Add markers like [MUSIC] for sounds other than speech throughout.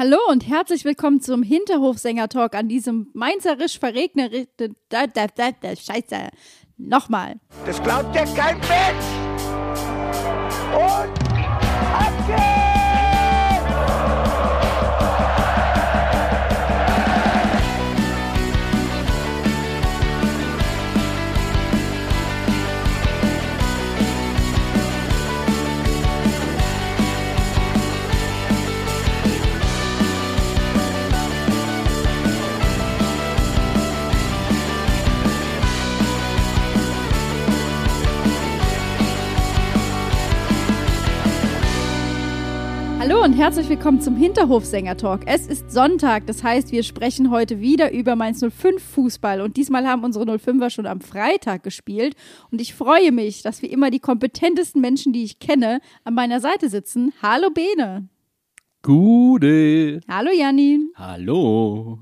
Hallo und herzlich willkommen zum Hinterhofsänger-Talk an diesem mainzerisch verregnerten. Scheiße. Nochmal. Das glaubt ja kein Mensch. Und ab geht's! Hallo und herzlich willkommen zum Hinterhofsänger-Talk. Es ist Sonntag, das heißt, wir sprechen heute wieder über Mainz 05 Fußball und diesmal haben unsere 05er schon am Freitag gespielt und ich freue mich, dass wie immer die kompetentesten Menschen, die ich kenne, an meiner Seite sitzen. Hallo Bene. Gude. Hallo Janni. Hallo.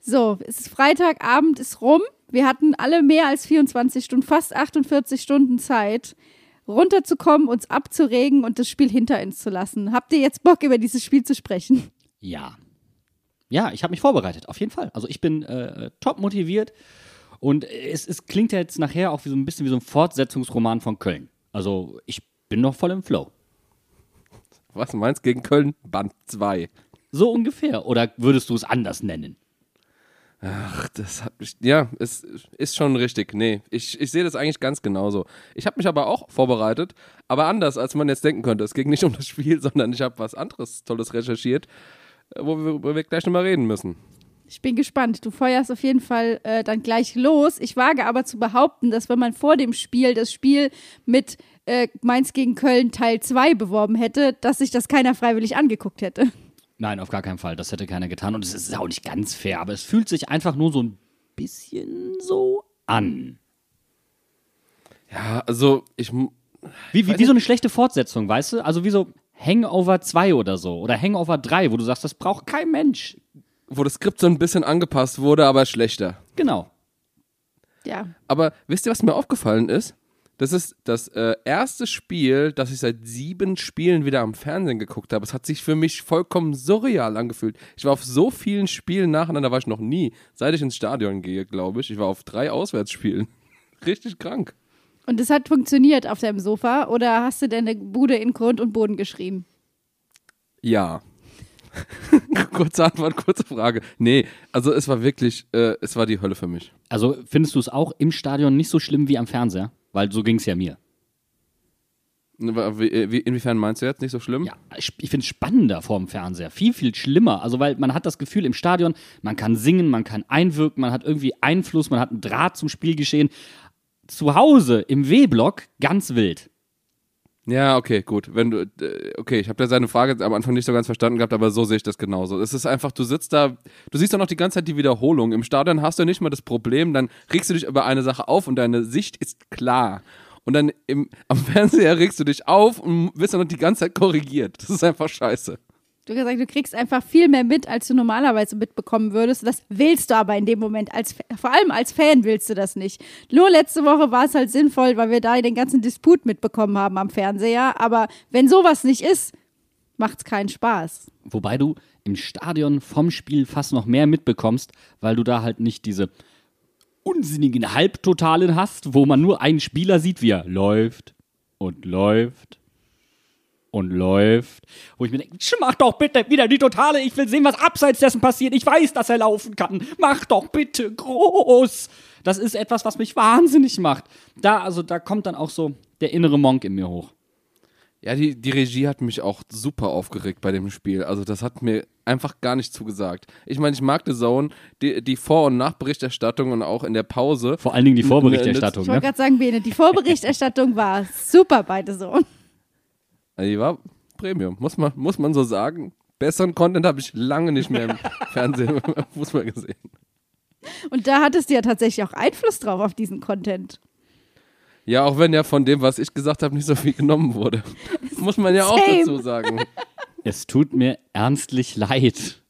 So, es ist Freitagabend, ist rum. Wir hatten alle mehr als 24 Stunden, fast 48 Stunden Zeit runterzukommen, uns abzuregen und das Spiel hinter uns zu lassen. Habt ihr jetzt Bock, über dieses Spiel zu sprechen? Ja. Ja, ich habe mich vorbereitet, auf jeden Fall. Also ich bin äh, top motiviert und es, es klingt ja jetzt nachher auch wie so ein bisschen wie so ein Fortsetzungsroman von Köln. Also ich bin noch voll im Flow. Was meinst gegen Köln? Band 2. So ungefähr. Oder würdest du es anders nennen? Ach, das hat mich. Ja, es ist schon richtig. Nee, ich, ich sehe das eigentlich ganz genauso. Ich habe mich aber auch vorbereitet, aber anders, als man jetzt denken könnte. Es ging nicht um das Spiel, [LAUGHS] sondern ich habe was anderes Tolles recherchiert, wo wir, wo wir gleich nochmal reden müssen. Ich bin gespannt. Du feuerst auf jeden Fall äh, dann gleich los. Ich wage aber zu behaupten, dass wenn man vor dem Spiel das Spiel mit äh, Mainz gegen Köln Teil 2 beworben hätte, dass sich das keiner freiwillig angeguckt hätte. Nein, auf gar keinen Fall. Das hätte keiner getan. Und es ist auch nicht ganz fair, aber es fühlt sich einfach nur so ein bisschen so an. Ja, also ich. Wie, wie, wie so eine schlechte Fortsetzung, weißt du? Also wie so Hangover 2 oder so. Oder Hangover 3, wo du sagst, das braucht kein Mensch. Wo das Skript so ein bisschen angepasst wurde, aber schlechter. Genau. Ja. Aber wisst ihr, was mir aufgefallen ist? Das ist das äh, erste Spiel, das ich seit sieben Spielen wieder am Fernsehen geguckt habe. Es hat sich für mich vollkommen surreal angefühlt. Ich war auf so vielen Spielen nacheinander, war ich noch nie, seit ich ins Stadion gehe, glaube ich. Ich war auf drei Auswärtsspielen. [LAUGHS] Richtig krank. Und es hat funktioniert auf deinem Sofa oder hast du deine Bude in Grund und Boden geschrieben? Ja. [LAUGHS] kurze Antwort, kurze Frage. Nee, also es war wirklich, äh, es war die Hölle für mich. Also findest du es auch im Stadion nicht so schlimm wie am Fernseher? Weil so ging es ja mir. Wie, inwiefern meinst du jetzt nicht so schlimm? Ja, ich, ich finde es spannender vorm Fernseher. Viel, viel schlimmer. Also, weil man hat das Gefühl im Stadion, man kann singen, man kann einwirken, man hat irgendwie Einfluss, man hat einen Draht zum Spielgeschehen. Zu Hause im W-Block ganz wild. Ja, okay, gut. Wenn du, okay, ich habe ja seine Frage am Anfang nicht so ganz verstanden gehabt, aber so sehe ich das genauso. Es ist einfach, du sitzt da, du siehst doch noch die ganze Zeit die Wiederholung. Im Stadion hast du nicht mal das Problem, dann regst du dich über eine Sache auf und deine Sicht ist klar. Und dann im, am [LAUGHS] Fernseher regst du dich auf und wirst dann noch die ganze Zeit korrigiert. Das ist einfach scheiße. Du hast gesagt, du kriegst einfach viel mehr mit, als du normalerweise mitbekommen würdest. Das willst du aber in dem Moment. Als, vor allem als Fan willst du das nicht. Nur letzte Woche war es halt sinnvoll, weil wir da den ganzen Disput mitbekommen haben am Fernseher. Aber wenn sowas nicht ist, macht es keinen Spaß. Wobei du im Stadion vom Spiel fast noch mehr mitbekommst, weil du da halt nicht diese unsinnigen Halbtotalen hast, wo man nur einen Spieler sieht, wie er läuft und läuft und läuft, wo ich mir denke, mach doch bitte wieder die Totale, ich will sehen, was abseits dessen passiert, ich weiß, dass er laufen kann, mach doch bitte groß. Das ist etwas, was mich wahnsinnig macht. Da, also, da kommt dann auch so der innere Monk in mir hoch. Ja, die, die Regie hat mich auch super aufgeregt bei dem Spiel. Also das hat mir einfach gar nicht zugesagt. Ich meine, ich mag The Zone, die, die Vor- und Nachberichterstattung und auch in der Pause. Vor allen Dingen die Vorberichterstattung. Ich wollte ne? gerade sagen, Bene, die Vorberichterstattung war super bei The Zone. Also die war Premium, muss man, muss man so sagen. Besseren Content habe ich lange nicht mehr im [LAUGHS] Fernsehen, Fußball gesehen. Und da hattest du ja tatsächlich auch Einfluss drauf auf diesen Content. Ja, auch wenn ja von dem, was ich gesagt habe, nicht so viel genommen wurde. [LAUGHS] Muss man ja auch Same. dazu sagen. Es tut mir ernstlich leid.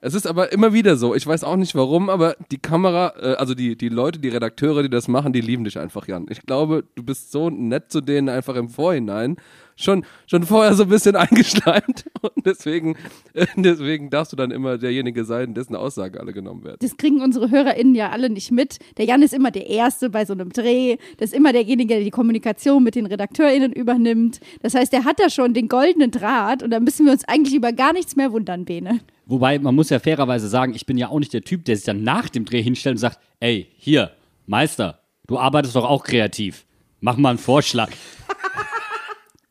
Es ist aber immer wieder so. Ich weiß auch nicht warum, aber die Kamera, äh, also die, die Leute, die Redakteure, die das machen, die lieben dich einfach, Jan. Ich glaube, du bist so nett zu denen einfach im Vorhinein. Schon, schon vorher so ein bisschen [LAUGHS] eingeschleimt. Und deswegen, äh, deswegen darfst du dann immer derjenige sein, dessen Aussagen alle genommen werden. Das kriegen unsere HörerInnen ja alle nicht mit. Der Jan ist immer der Erste bei so einem Dreh. Das ist immer derjenige, der die Kommunikation mit den RedakteurInnen übernimmt. Das heißt, der hat da schon den goldenen Draht und da müssen wir uns eigentlich über gar nichts mehr wundern, Bene. Wobei, man muss ja fairerweise sagen, ich bin ja auch nicht der Typ, der sich dann nach dem Dreh hinstellt und sagt, ey, hier, Meister, du arbeitest doch auch kreativ. Mach mal einen Vorschlag. [LAUGHS]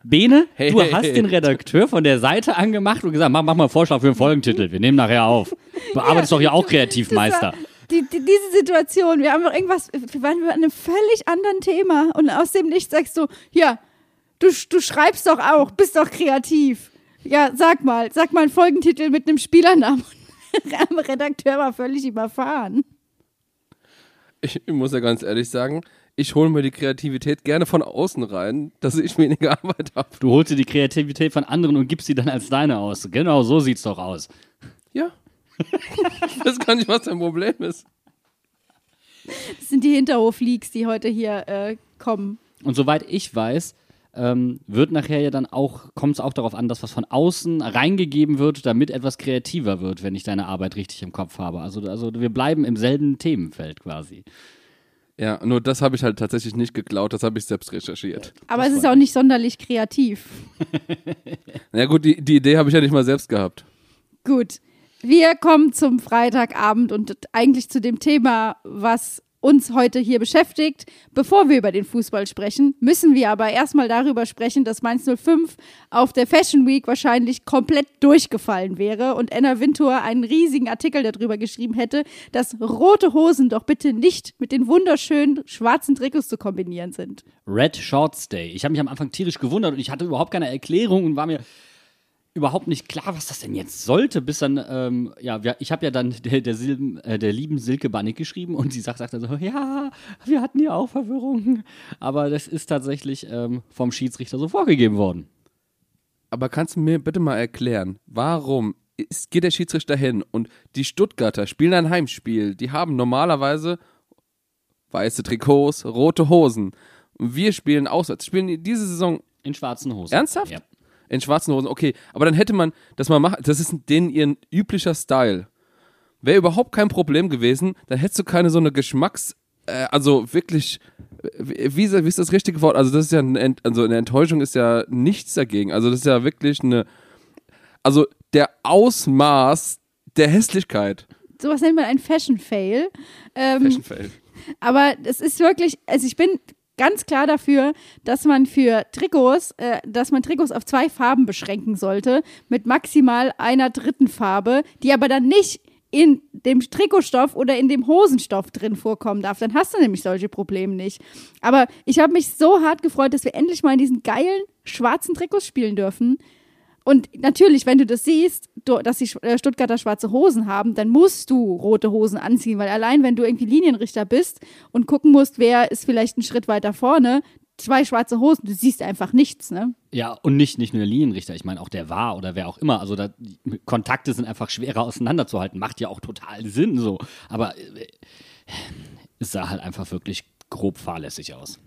Bene, Hey, du hey, hast hey. den Redakteur von der Seite angemacht und gesagt, mach, mach mal einen Vorschlag für einen Folgentitel. Wir nehmen nachher auf. Du [LAUGHS] arbeitest doch ja auch kreativ, Das war- Meister. Die, die, diese Situation, wir haben doch irgendwas, wir waren bei einem völlig anderen Thema und aus dem Nichts sagst du, ja, du, du schreibst doch auch, bist doch kreativ. Ja, sag mal, sag mal einen Folgentitel mit einem Spielernamen. [LAUGHS] Der Redakteur war völlig überfahren. Ich, ich muss ja ganz ehrlich sagen, ich hole mir die Kreativität gerne von außen rein, dass ich weniger [LAUGHS] Arbeit habe. Du holst dir die Kreativität von anderen und gibst sie dann als deine aus. Genau so sieht's doch aus. Ja. ich weiß gar nicht, was dein Problem ist. Das sind die Hinterhof-Leaks, die heute hier äh, kommen. Und soweit ich weiß, ähm, wird nachher ja dann auch, kommt es auch darauf an, dass was von außen reingegeben wird, damit etwas kreativer wird, wenn ich deine Arbeit richtig im Kopf habe. Also, also wir bleiben im selben Themenfeld quasi. Ja, nur das habe ich halt tatsächlich nicht geklaut, das habe ich selbst recherchiert. Aber es ist auch nicht sonderlich kreativ. [LAUGHS] [LAUGHS] Na ja, gut, die, die Idee habe ich ja nicht mal selbst gehabt. Gut. Wir kommen zum Freitagabend und eigentlich zu dem Thema, was uns heute hier beschäftigt. Bevor wir über den Fußball sprechen, müssen wir aber erstmal darüber sprechen, dass Mainz 05 auf der Fashion Week wahrscheinlich komplett durchgefallen wäre und Anna Wintour einen riesigen Artikel darüber geschrieben hätte, dass rote Hosen doch bitte nicht mit den wunderschönen schwarzen Trikots zu kombinieren sind. Red Shorts Day. Ich habe mich am Anfang tierisch gewundert und ich hatte überhaupt keine Erklärung und war mir überhaupt nicht klar, was das denn jetzt sollte, bis dann, ähm, ja, ich habe ja dann [LAUGHS] der, der, Silben, äh, der lieben Silke Bannig geschrieben und sie sagt, sagt dann so, ja, wir hatten ja auch Verwirrung. Aber das ist tatsächlich ähm, vom Schiedsrichter so vorgegeben worden. Aber kannst du mir bitte mal erklären, warum ist, geht der Schiedsrichter hin und die Stuttgarter spielen ein Heimspiel, die haben normalerweise weiße Trikots, rote Hosen. Und wir spielen auswärts. Spielen die diese Saison In schwarzen Hosen. Ernsthaft? Ja. In schwarzen Hosen. Okay, aber dann hätte man das mal machen. Das ist denen ihr üblicher Style. Wäre überhaupt kein Problem gewesen. Dann hättest du keine so eine Geschmacks, äh, also wirklich, äh, wie, wie ist das richtige Wort? Also das ist ja, eine Ent, also eine Enttäuschung ist ja nichts dagegen. Also das ist ja wirklich eine, also der Ausmaß der Hässlichkeit. Sowas nennt man ein Fashion-Fail. Ähm, Fashion Fail. Aber es ist wirklich, also ich bin ganz klar dafür, dass man für Trikots, äh, dass man Trikots auf zwei Farben beschränken sollte, mit maximal einer dritten Farbe, die aber dann nicht in dem Trikotstoff oder in dem Hosenstoff drin vorkommen darf. Dann hast du nämlich solche Probleme nicht. Aber ich habe mich so hart gefreut, dass wir endlich mal in diesen geilen schwarzen Trikots spielen dürfen. Und natürlich, wenn du das siehst, dass die äh, Stuttgarter schwarze Hosen haben, dann musst du rote Hosen anziehen, weil allein wenn du irgendwie Linienrichter bist und gucken musst, wer ist vielleicht einen Schritt weiter vorne, zwei schwarze Hosen, du siehst einfach nichts, ne? Ja, und nicht, nicht nur der Linienrichter, ich meine auch der war oder wer auch immer. Also da, Kontakte sind einfach schwerer auseinanderzuhalten. Macht ja auch total Sinn so. Aber äh, es sah halt einfach wirklich grob fahrlässig aus.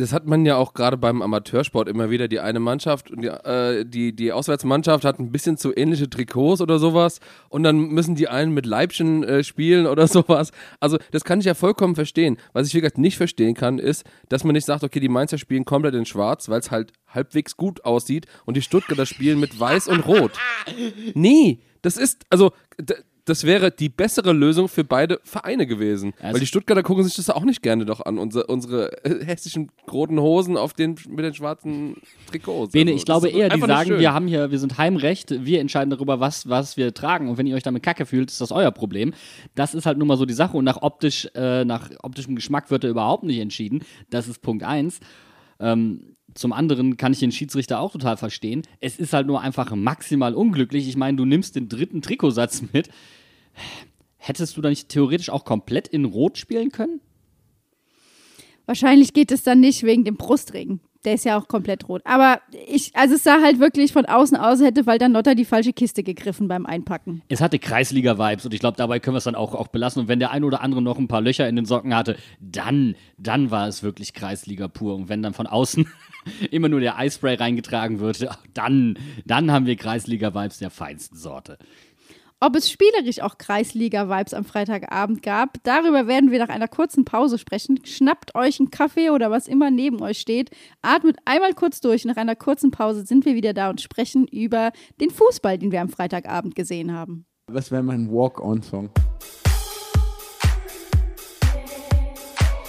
Das hat man ja auch gerade beim Amateursport immer wieder. Die eine Mannschaft und die, äh, die, die Auswärtsmannschaft hat ein bisschen zu ähnliche Trikots oder sowas und dann müssen die einen mit Leibchen äh, spielen oder [LAUGHS] sowas. Also das kann ich ja vollkommen verstehen. Was ich gesagt nicht verstehen kann, ist, dass man nicht sagt, okay, die Mainzer spielen komplett in schwarz, weil es halt halbwegs gut aussieht und die Stuttgarter spielen mit weiß und rot. [LAUGHS] Nee, das ist, also das wäre die bessere Lösung für beide Vereine gewesen. Also- weil die Stuttgarter gucken sich das auch nicht gerne doch an, unsere, unsere äh, hässlichen roten Hosen auf den, mit den schwarzen Trikots. Bene, Also, ich glaube eher, die sagen, wir haben hier, wir sind Heimrecht, wir entscheiden darüber, was, was wir tragen. Und wenn ihr euch damit kacke fühlt, ist das euer Problem. Das ist halt nun mal so die Sache. Und nach optisch, äh, nach optischem Geschmack wird er überhaupt nicht entschieden. Das ist Punkt eins. Ähm, zum anderen kann ich den Schiedsrichter auch total verstehen. Es ist halt nur einfach maximal unglücklich. Ich meine, du nimmst den dritten Trikotsatz mit. Hättest du da nicht theoretisch auch komplett in Rot spielen können? Wahrscheinlich geht es dann nicht wegen dem Brustring. Der ist ja auch komplett rot. Aber ich, also es sah halt wirklich von außen aus, hätte Walter Notter die falsche Kiste gegriffen beim Einpacken. Es hatte Kreisliga-Vibes und ich glaube, dabei können wir es dann auch, auch belassen. Und wenn der ein oder andere noch ein paar Löcher in den Socken hatte, dann, dann war es wirklich Kreisliga pur. Und wenn dann von außen [LAUGHS] immer nur der Eispray reingetragen wird, dann, dann haben wir Kreisliga-Vibes der feinsten Sorte. Ob es spielerisch auch Kreisliga-Vibes am Freitagabend gab, darüber werden wir nach einer kurzen Pause sprechen. Schnappt euch einen Kaffee oder was immer neben euch steht, atmet einmal kurz durch. Nach einer kurzen Pause sind wir wieder da und sprechen über den Fußball, den wir am Freitagabend gesehen haben. Was wäre mein Walk-On-Song?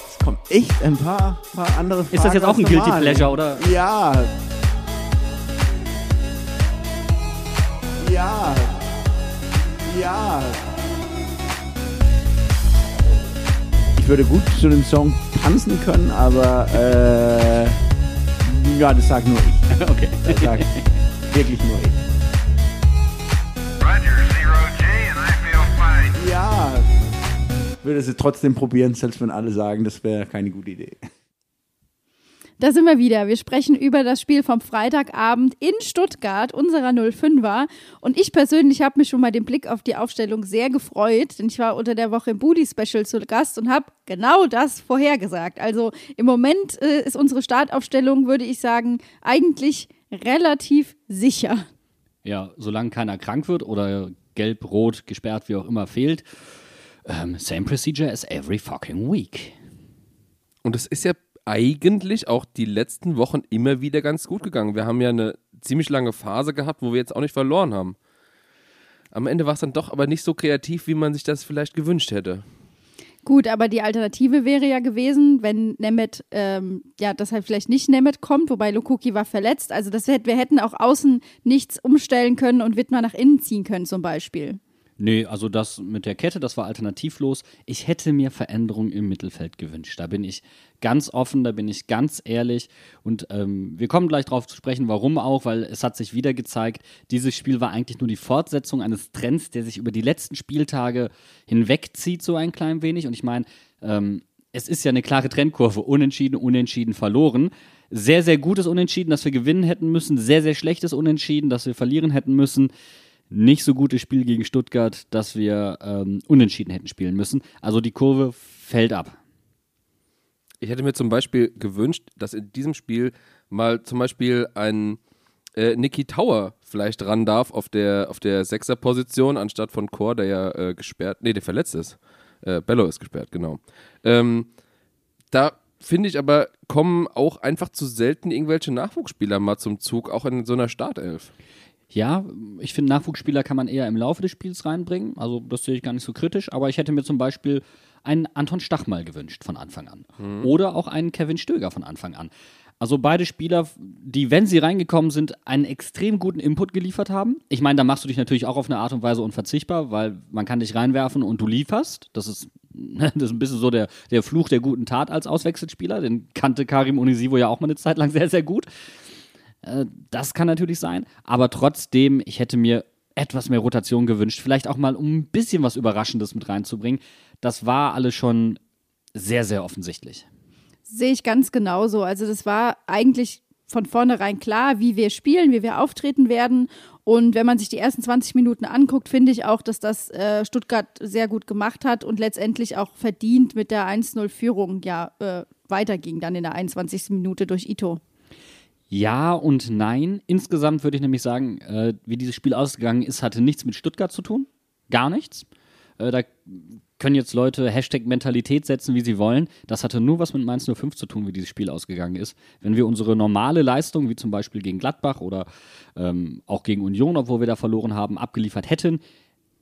Es kommt echt ein paar, paar andere Fragen. Ist das jetzt auch ein Guilty normal. Pleasure, oder? Ja. Ja. Ja. Ich würde gut zu dem Song tanzen können, aber äh, ja, das sag nur ich. [LAUGHS] Okay. Das sag wirklich nur ich. Roger, zero G, and I feel fine. Ja. Ich würde es trotzdem probieren, selbst wenn alle sagen, das wäre keine gute Idee. Da sind wir wieder. Wir sprechen über das Spiel vom Freitagabend in Stuttgart, unserer 05er. Und ich persönlich habe mich schon mal den Blick auf die Aufstellung sehr gefreut, denn ich war unter der Woche im Booty Special zu Gast und habe genau das vorhergesagt. Also im Moment äh, ist unsere Startaufstellung, würde ich sagen, eigentlich relativ sicher. Ja, solange keiner krank wird oder gelb, rot, gesperrt, wie auch immer fehlt. Ähm, same procedure as every fucking week. Und es ist ja eigentlich auch die letzten Wochen immer wieder ganz gut gegangen. Wir haben ja eine ziemlich lange Phase gehabt, wo wir jetzt auch nicht verloren haben. Am Ende war es dann doch aber nicht so kreativ, wie man sich das vielleicht gewünscht hätte. Gut, aber die Alternative wäre ja gewesen, wenn Nemeth, ähm, ja, dass halt vielleicht nicht Nemeth kommt, wobei Lukuki war verletzt. Also das wir hätten auch außen nichts umstellen können und Wittmer nach innen ziehen können zum Beispiel. Nee, also das mit der Kette, das war alternativlos. Ich hätte mir Veränderungen im Mittelfeld gewünscht. Da bin ich ganz offen, da bin ich ganz ehrlich. Und ähm, wir kommen gleich drauf zu sprechen, warum auch, weil es hat sich wieder gezeigt, dieses Spiel war eigentlich nur die Fortsetzung eines Trends, der sich über die letzten Spieltage hinwegzieht, so ein klein wenig. Und ich meine, ähm, es ist ja eine klare Trendkurve. Unentschieden, unentschieden, verloren. Sehr, sehr gutes Unentschieden, dass wir gewinnen hätten müssen. Sehr, sehr schlechtes Unentschieden, dass wir verlieren hätten müssen nicht so gutes Spiel gegen Stuttgart, dass wir ähm, unentschieden hätten spielen müssen. Also die Kurve fällt ab. Ich hätte mir zum Beispiel gewünscht, dass in diesem Spiel mal zum Beispiel ein äh, Niki Tower vielleicht ran darf auf der, auf der Sechser-Position, anstatt von Chor, der ja äh, gesperrt, nee, der verletzt ist. Äh, Bello ist gesperrt, genau. Ähm, da finde ich aber, kommen auch einfach zu selten irgendwelche Nachwuchsspieler mal zum Zug, auch in so einer Startelf. Ja, ich finde, Nachwuchsspieler kann man eher im Laufe des Spiels reinbringen. Also, das sehe ich gar nicht so kritisch. Aber ich hätte mir zum Beispiel einen Anton Stach mal gewünscht von Anfang an. Oder auch einen Kevin Stöger von Anfang an. Also beide Spieler, die, wenn sie reingekommen sind, einen extrem guten Input geliefert haben. Ich meine, da machst du dich natürlich auch auf eine Art und Weise unverzichtbar, weil man kann dich reinwerfen und du lieferst. Das ist, [LAUGHS] das ist ein bisschen so der, der Fluch der guten Tat als Auswechselspieler. Den kannte Karim Onisivo ja auch mal eine Zeit lang sehr, sehr gut. Äh, Das kann natürlich sein. Aber trotzdem, ich hätte mir etwas mehr Rotation gewünscht. Vielleicht auch mal, um ein bisschen was Überraschendes mit reinzubringen. Das war alles schon sehr, sehr offensichtlich. Sehe ich ganz genauso. Also das war eigentlich von vornherein klar, wie wir spielen, wie wir auftreten werden. Und wenn man sich die ersten 20 Minuten anguckt, finde ich auch, dass das äh, Stuttgart sehr gut gemacht hat und letztendlich auch verdient mit der 1-0-Führung ja äh, weiterging dann in der 21. Minute durch Ito. Ja und nein. Insgesamt würde ich nämlich sagen, äh, wie dieses Spiel ausgegangen ist, hatte nichts mit Stuttgart zu tun. Gar nichts. Äh, da können jetzt Leute Hashtag Mentalität setzen, wie sie wollen. Das hatte nur was mit Mainz 05 zu tun, wie dieses Spiel ausgegangen ist. Wenn wir unsere normale Leistung, wie zum Beispiel gegen Gladbach oder ähm, auch gegen Union, obwohl wir da verloren haben, abgeliefert hätten,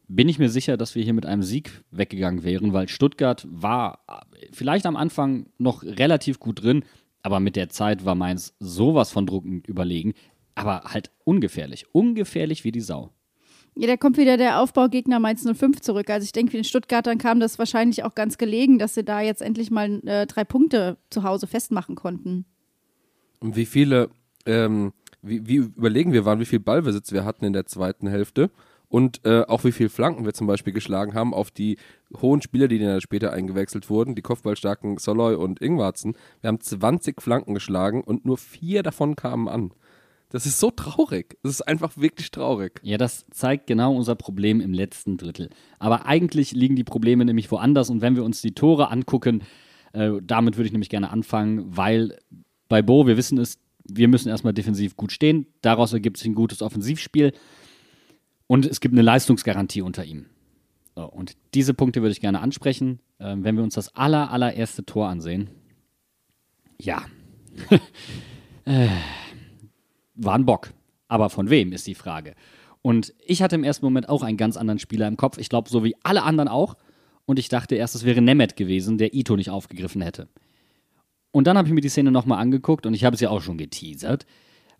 bin ich mir sicher, dass wir hier mit einem Sieg weggegangen wären, weil Stuttgart war äh, vielleicht am Anfang noch relativ gut drin, aber mit der Zeit war Mainz sowas von druckend überlegen, aber halt ungefährlich, ungefährlich wie die Sau. Ja, da kommt wieder der Aufbaugegner Mainz 05 zurück. Also ich denke, den Stuttgartern kam das wahrscheinlich auch ganz gelegen, dass sie da jetzt endlich mal äh, drei Punkte zu Hause festmachen konnten. Und wie viele, ähm, wie, wie überlegen wir waren, wie viel Ballbesitz wir hatten in der zweiten Hälfte und äh, auch wie viel Flanken wir zum Beispiel geschlagen haben auf die hohen Spieler, die dann später eingewechselt wurden, die kopfballstarken Soloy und Ingwarzen. Wir haben 20 Flanken geschlagen und nur vier davon kamen an. Das ist so traurig. Das ist einfach wirklich traurig. Ja, das zeigt genau unser Problem im letzten Drittel. Aber eigentlich liegen die Probleme nämlich woanders. Und wenn wir uns die Tore angucken, äh, damit würde ich nämlich gerne anfangen, weil bei Bo, wir wissen es, wir müssen erstmal defensiv gut stehen. Daraus ergibt sich ein gutes Offensivspiel. Und es gibt eine Leistungsgarantie unter ihm. So, und diese Punkte würde ich gerne ansprechen. Ähm, wenn wir uns das aller, allererste Tor ansehen. Ja. [LAUGHS] äh, war ein Bock. Aber von wem ist die Frage. Und ich hatte im ersten Moment auch einen ganz anderen Spieler im Kopf. Ich glaube, so wie alle anderen auch. Und ich dachte erst, es wäre Nemeth gewesen, der Ito nicht aufgegriffen hätte. Und dann habe ich mir die Szene nochmal angeguckt und ich habe es ja auch schon geteasert.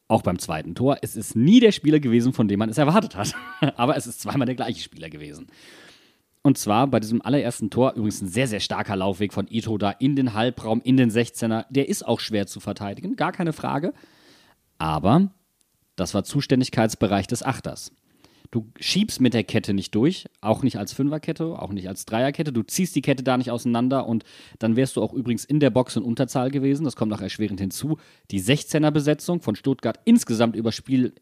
Auch beim zweiten Tor. Es ist nie der Spieler gewesen, von dem man es erwartet hat. [LAUGHS] Aber es ist zweimal der gleiche Spieler gewesen. Und zwar bei diesem allerersten Tor, übrigens ein sehr, sehr starker Laufweg von Ito da in den Halbraum, in den 16er. Der ist auch schwer zu verteidigen, gar keine Frage. Aber das war Zuständigkeitsbereich des Achters. Du schiebst mit der Kette nicht durch, auch nicht als Fünferkette, auch nicht als Dreierkette. Du ziehst die Kette da nicht auseinander und dann wärst du auch übrigens in der Box in Unterzahl gewesen. Das kommt noch erschwerend hinzu. Die 16er-Besetzung von Stuttgart insgesamt über Spiel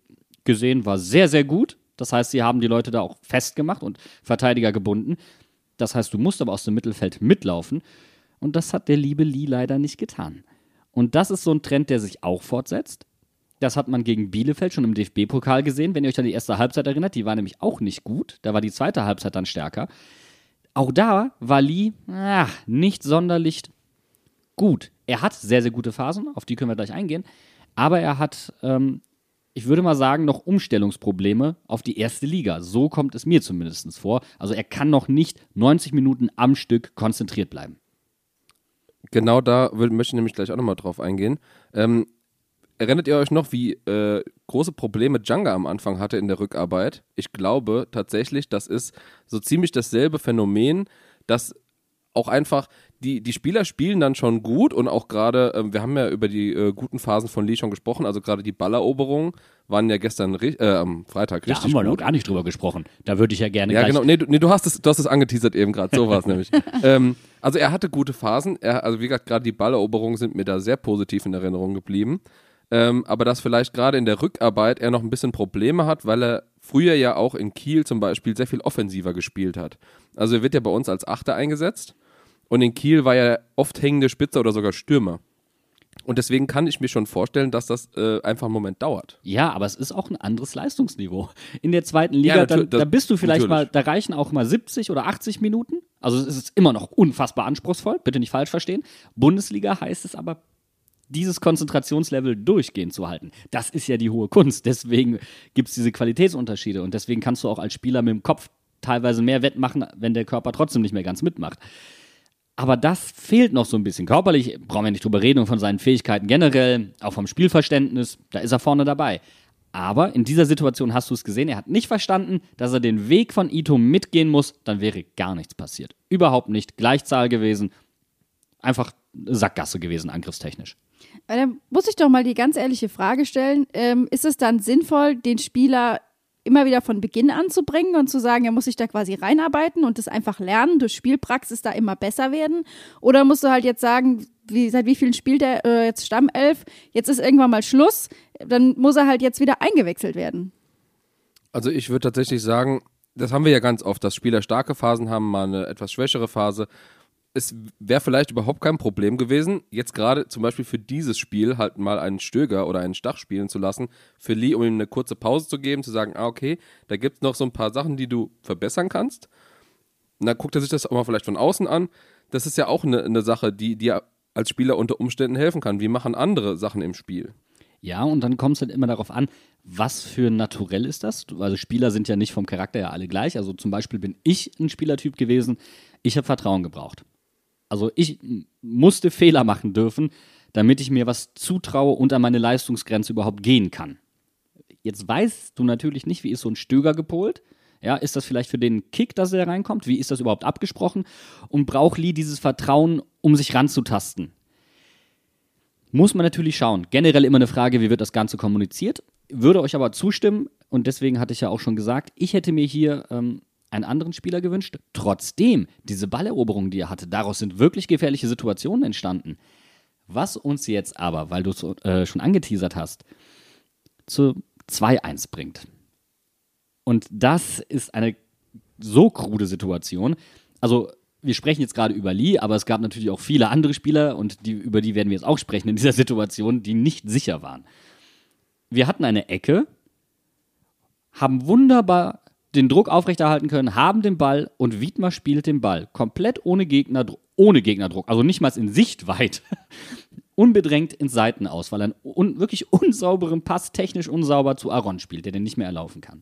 gesehen war sehr, sehr gut. Das heißt, sie haben die Leute da auch festgemacht und Verteidiger gebunden. Das heißt, du musst aber aus dem Mittelfeld mitlaufen. Und das hat der liebe Lee leider nicht getan. Und das ist so ein Trend, der sich auch fortsetzt. Das hat man gegen Bielefeld schon im DFB-Pokal gesehen. Wenn ihr euch an die erste Halbzeit erinnert, die war nämlich auch nicht gut. Da war die zweite Halbzeit dann stärker. Auch da war Lee ach, nicht sonderlich gut. Er hat sehr, sehr gute Phasen, auf die können wir gleich eingehen. Aber er hat, ähm, ich würde mal sagen, noch Umstellungsprobleme auf die erste Liga. So kommt es mir zumindest vor. Also er kann noch nicht 90 Minuten am Stück konzentriert bleiben. Genau da möchte ich nämlich gleich auch nochmal drauf eingehen. Ähm, Erinnert ihr euch noch, wie äh, große Probleme Djanga am Anfang hatte in der Rückarbeit? Ich glaube tatsächlich, das ist so ziemlich dasselbe Phänomen, dass auch einfach die, die Spieler spielen dann schon gut und auch gerade, äh, wir haben ja über die äh, guten Phasen von Lee schon gesprochen, also gerade die Balleroberungen waren ja gestern äh, am Freitag Da richtig haben wir noch gut. gar nicht drüber gesprochen. Da würde ich ja gerne Ja, genau. Nee, du, nee, du hast es, du hast es angeteasert eben gerade. So war es [LAUGHS] nämlich. Ähm, also er hatte gute Phasen. Er, also wie gesagt, gerade die Balleroberungen sind mir da sehr positiv in Erinnerung geblieben. Ähm, aber dass vielleicht gerade in der Rückarbeit er noch ein bisschen Probleme hat, weil er früher ja auch in Kiel zum Beispiel sehr viel offensiver gespielt hat. Also er wird ja bei uns als Achter eingesetzt und in Kiel war er oft hängende Spitze oder sogar Stürmer. Und deswegen kann ich mir schon vorstellen, dass das äh, einfach einen Moment dauert. Ja, aber es ist auch ein anderes Leistungsniveau. In der zweiten Liga, Ja, da, bist du vielleicht natürlich. mal, da reichen auch mal 70 oder 80 Minuten. Also es ist immer noch unfassbar anspruchsvoll, bitte nicht falsch verstehen. Bundesliga heißt es aber, dieses Konzentrationslevel durchgehend zu halten. Das ist ja die hohe Kunst. Deswegen gibt es diese Qualitätsunterschiede und deswegen kannst du auch als Spieler mit dem Kopf teilweise mehr wettmachen, wenn der Körper trotzdem nicht mehr ganz mitmacht. Aber das fehlt noch so ein bisschen. Körperlich brauchen wir nicht drüber reden und von seinen Fähigkeiten generell, auch vom Spielverständnis, da ist er vorne dabei. Aber in dieser Situation hast du es gesehen, er hat nicht verstanden, dass er den Weg von Ito mitgehen muss, dann wäre gar nichts passiert. Überhaupt nicht. Gleichzahl gewesen. Einfach Sackgasse gewesen, angriffstechnisch. Dann muss ich doch mal die ganz ehrliche Frage stellen: ähm, Ist es dann sinnvoll, den Spieler immer wieder von Beginn an zu bringen und zu sagen, er muss sich da quasi reinarbeiten und das einfach lernen, durch Spielpraxis da immer besser werden? Oder musst du halt jetzt sagen, wie, seit wie vielen spielt er äh, jetzt Stammelf? Jetzt ist irgendwann mal Schluss, dann muss er halt jetzt wieder eingewechselt werden. Also ich würde tatsächlich sagen, das haben wir ja ganz oft, dass Spieler starke Phasen haben, mal eine etwas schwächere Phase. Es wäre vielleicht überhaupt kein Problem gewesen, jetzt gerade zum Beispiel für dieses Spiel halt mal einen Stöger oder einen Stach spielen zu lassen, für Lee, um ihm eine kurze Pause zu geben, zu sagen, ah, okay, da gibt es noch so ein paar Sachen, die du verbessern kannst. Und dann guckt er sich das auch mal vielleicht von außen an. Das ist ja auch eine, eine Sache, die dir als Spieler unter Umständen helfen kann. Wie machen andere Sachen im Spiel? Ja, und dann kommt es halt immer darauf an, was für Naturell ist das? Also Spieler sind ja nicht vom Charakter her alle gleich. Also zum Beispiel bin ich ein Spielertyp gewesen, ich habe Vertrauen gebraucht. Also ich musste Fehler machen dürfen, damit ich mir was zutraue und an meine Leistungsgrenze überhaupt gehen kann. Jetzt weißt du natürlich nicht, wie ist so ein Stöger gepolt. Ja, ist das vielleicht für den Kick, dass er reinkommt? Wie ist das überhaupt abgesprochen? Und braucht Lee dieses Vertrauen, um sich ranzutasten? Muss man natürlich schauen. Generell immer eine Frage, wie wird das Ganze kommuniziert? würde euch aber zustimmen und deswegen hatte ich ja auch schon gesagt, ich hätte mir hier ähm, einen anderen Spieler gewünscht. Trotzdem, diese Balleroberung, die er hatte, daraus sind wirklich gefährliche Situationen entstanden. Was uns jetzt aber, weil du es äh, schon angeteasert hast, zu 2-1 bringt. Und das ist eine so krude Situation. Also, wir sprechen jetzt gerade über Lee, aber es gab natürlich auch viele andere Spieler und die, über die werden wir jetzt auch sprechen in dieser Situation, die nicht sicher waren. Wir hatten eine Ecke, haben wunderbar den Druck aufrechterhalten können, haben den Ball und Wiedmer spielt den Ball. Komplett ohne, Gegner, ohne Gegnerdruck, also nicht mal in Sichtweit. [LAUGHS] Unbedrängt ins Seiten aus, weil er einen un wirklich unsauberen Pass, technisch unsauber zu Aaron spielt, der den nicht mehr erlaufen kann.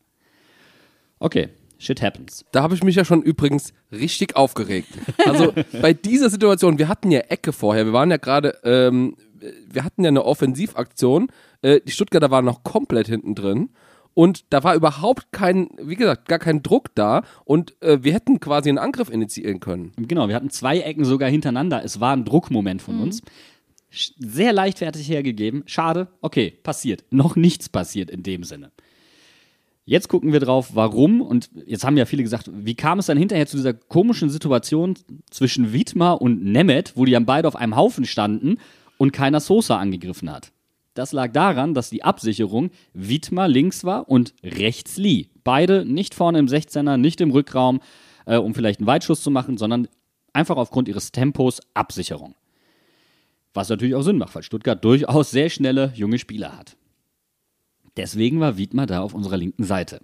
Okay, shit happens. Da habe ich mich ja schon übrigens richtig aufgeregt. Also [LAUGHS] bei dieser Situation, wir hatten ja Ecke vorher, wir waren ja gerade, ähm, wir hatten ja eine Offensivaktion, äh, die Stuttgarter waren noch komplett hinten drin und da war überhaupt kein, wie gesagt, gar kein Druck da und äh, wir hätten quasi einen Angriff initiieren können. Genau, wir hatten zwei Ecken sogar hintereinander. Es war ein Druckmoment von uns. Sch- Sehr leichtfertig hergegeben. Schade, okay, passiert. Noch nichts passiert in dem Sinne. Jetzt gucken wir drauf, warum. Und jetzt haben ja viele gesagt, wie kam es dann hinterher zu dieser komischen Situation zwischen Wiedmer und Nemeth, wo die dann beide auf einem Haufen standen und keiner Sosa angegriffen hat. Das lag daran, dass die Absicherung Wiedmer links war und rechts Lee. Beide nicht vorne im 16er, nicht im Rückraum, äh, um vielleicht einen Weitschuss zu machen, sondern einfach aufgrund ihres Tempos Absicherung. Was natürlich auch Sinn macht, weil Stuttgart durchaus sehr schnelle junge Spieler hat. Deswegen war Wiedmer da auf unserer linken Seite.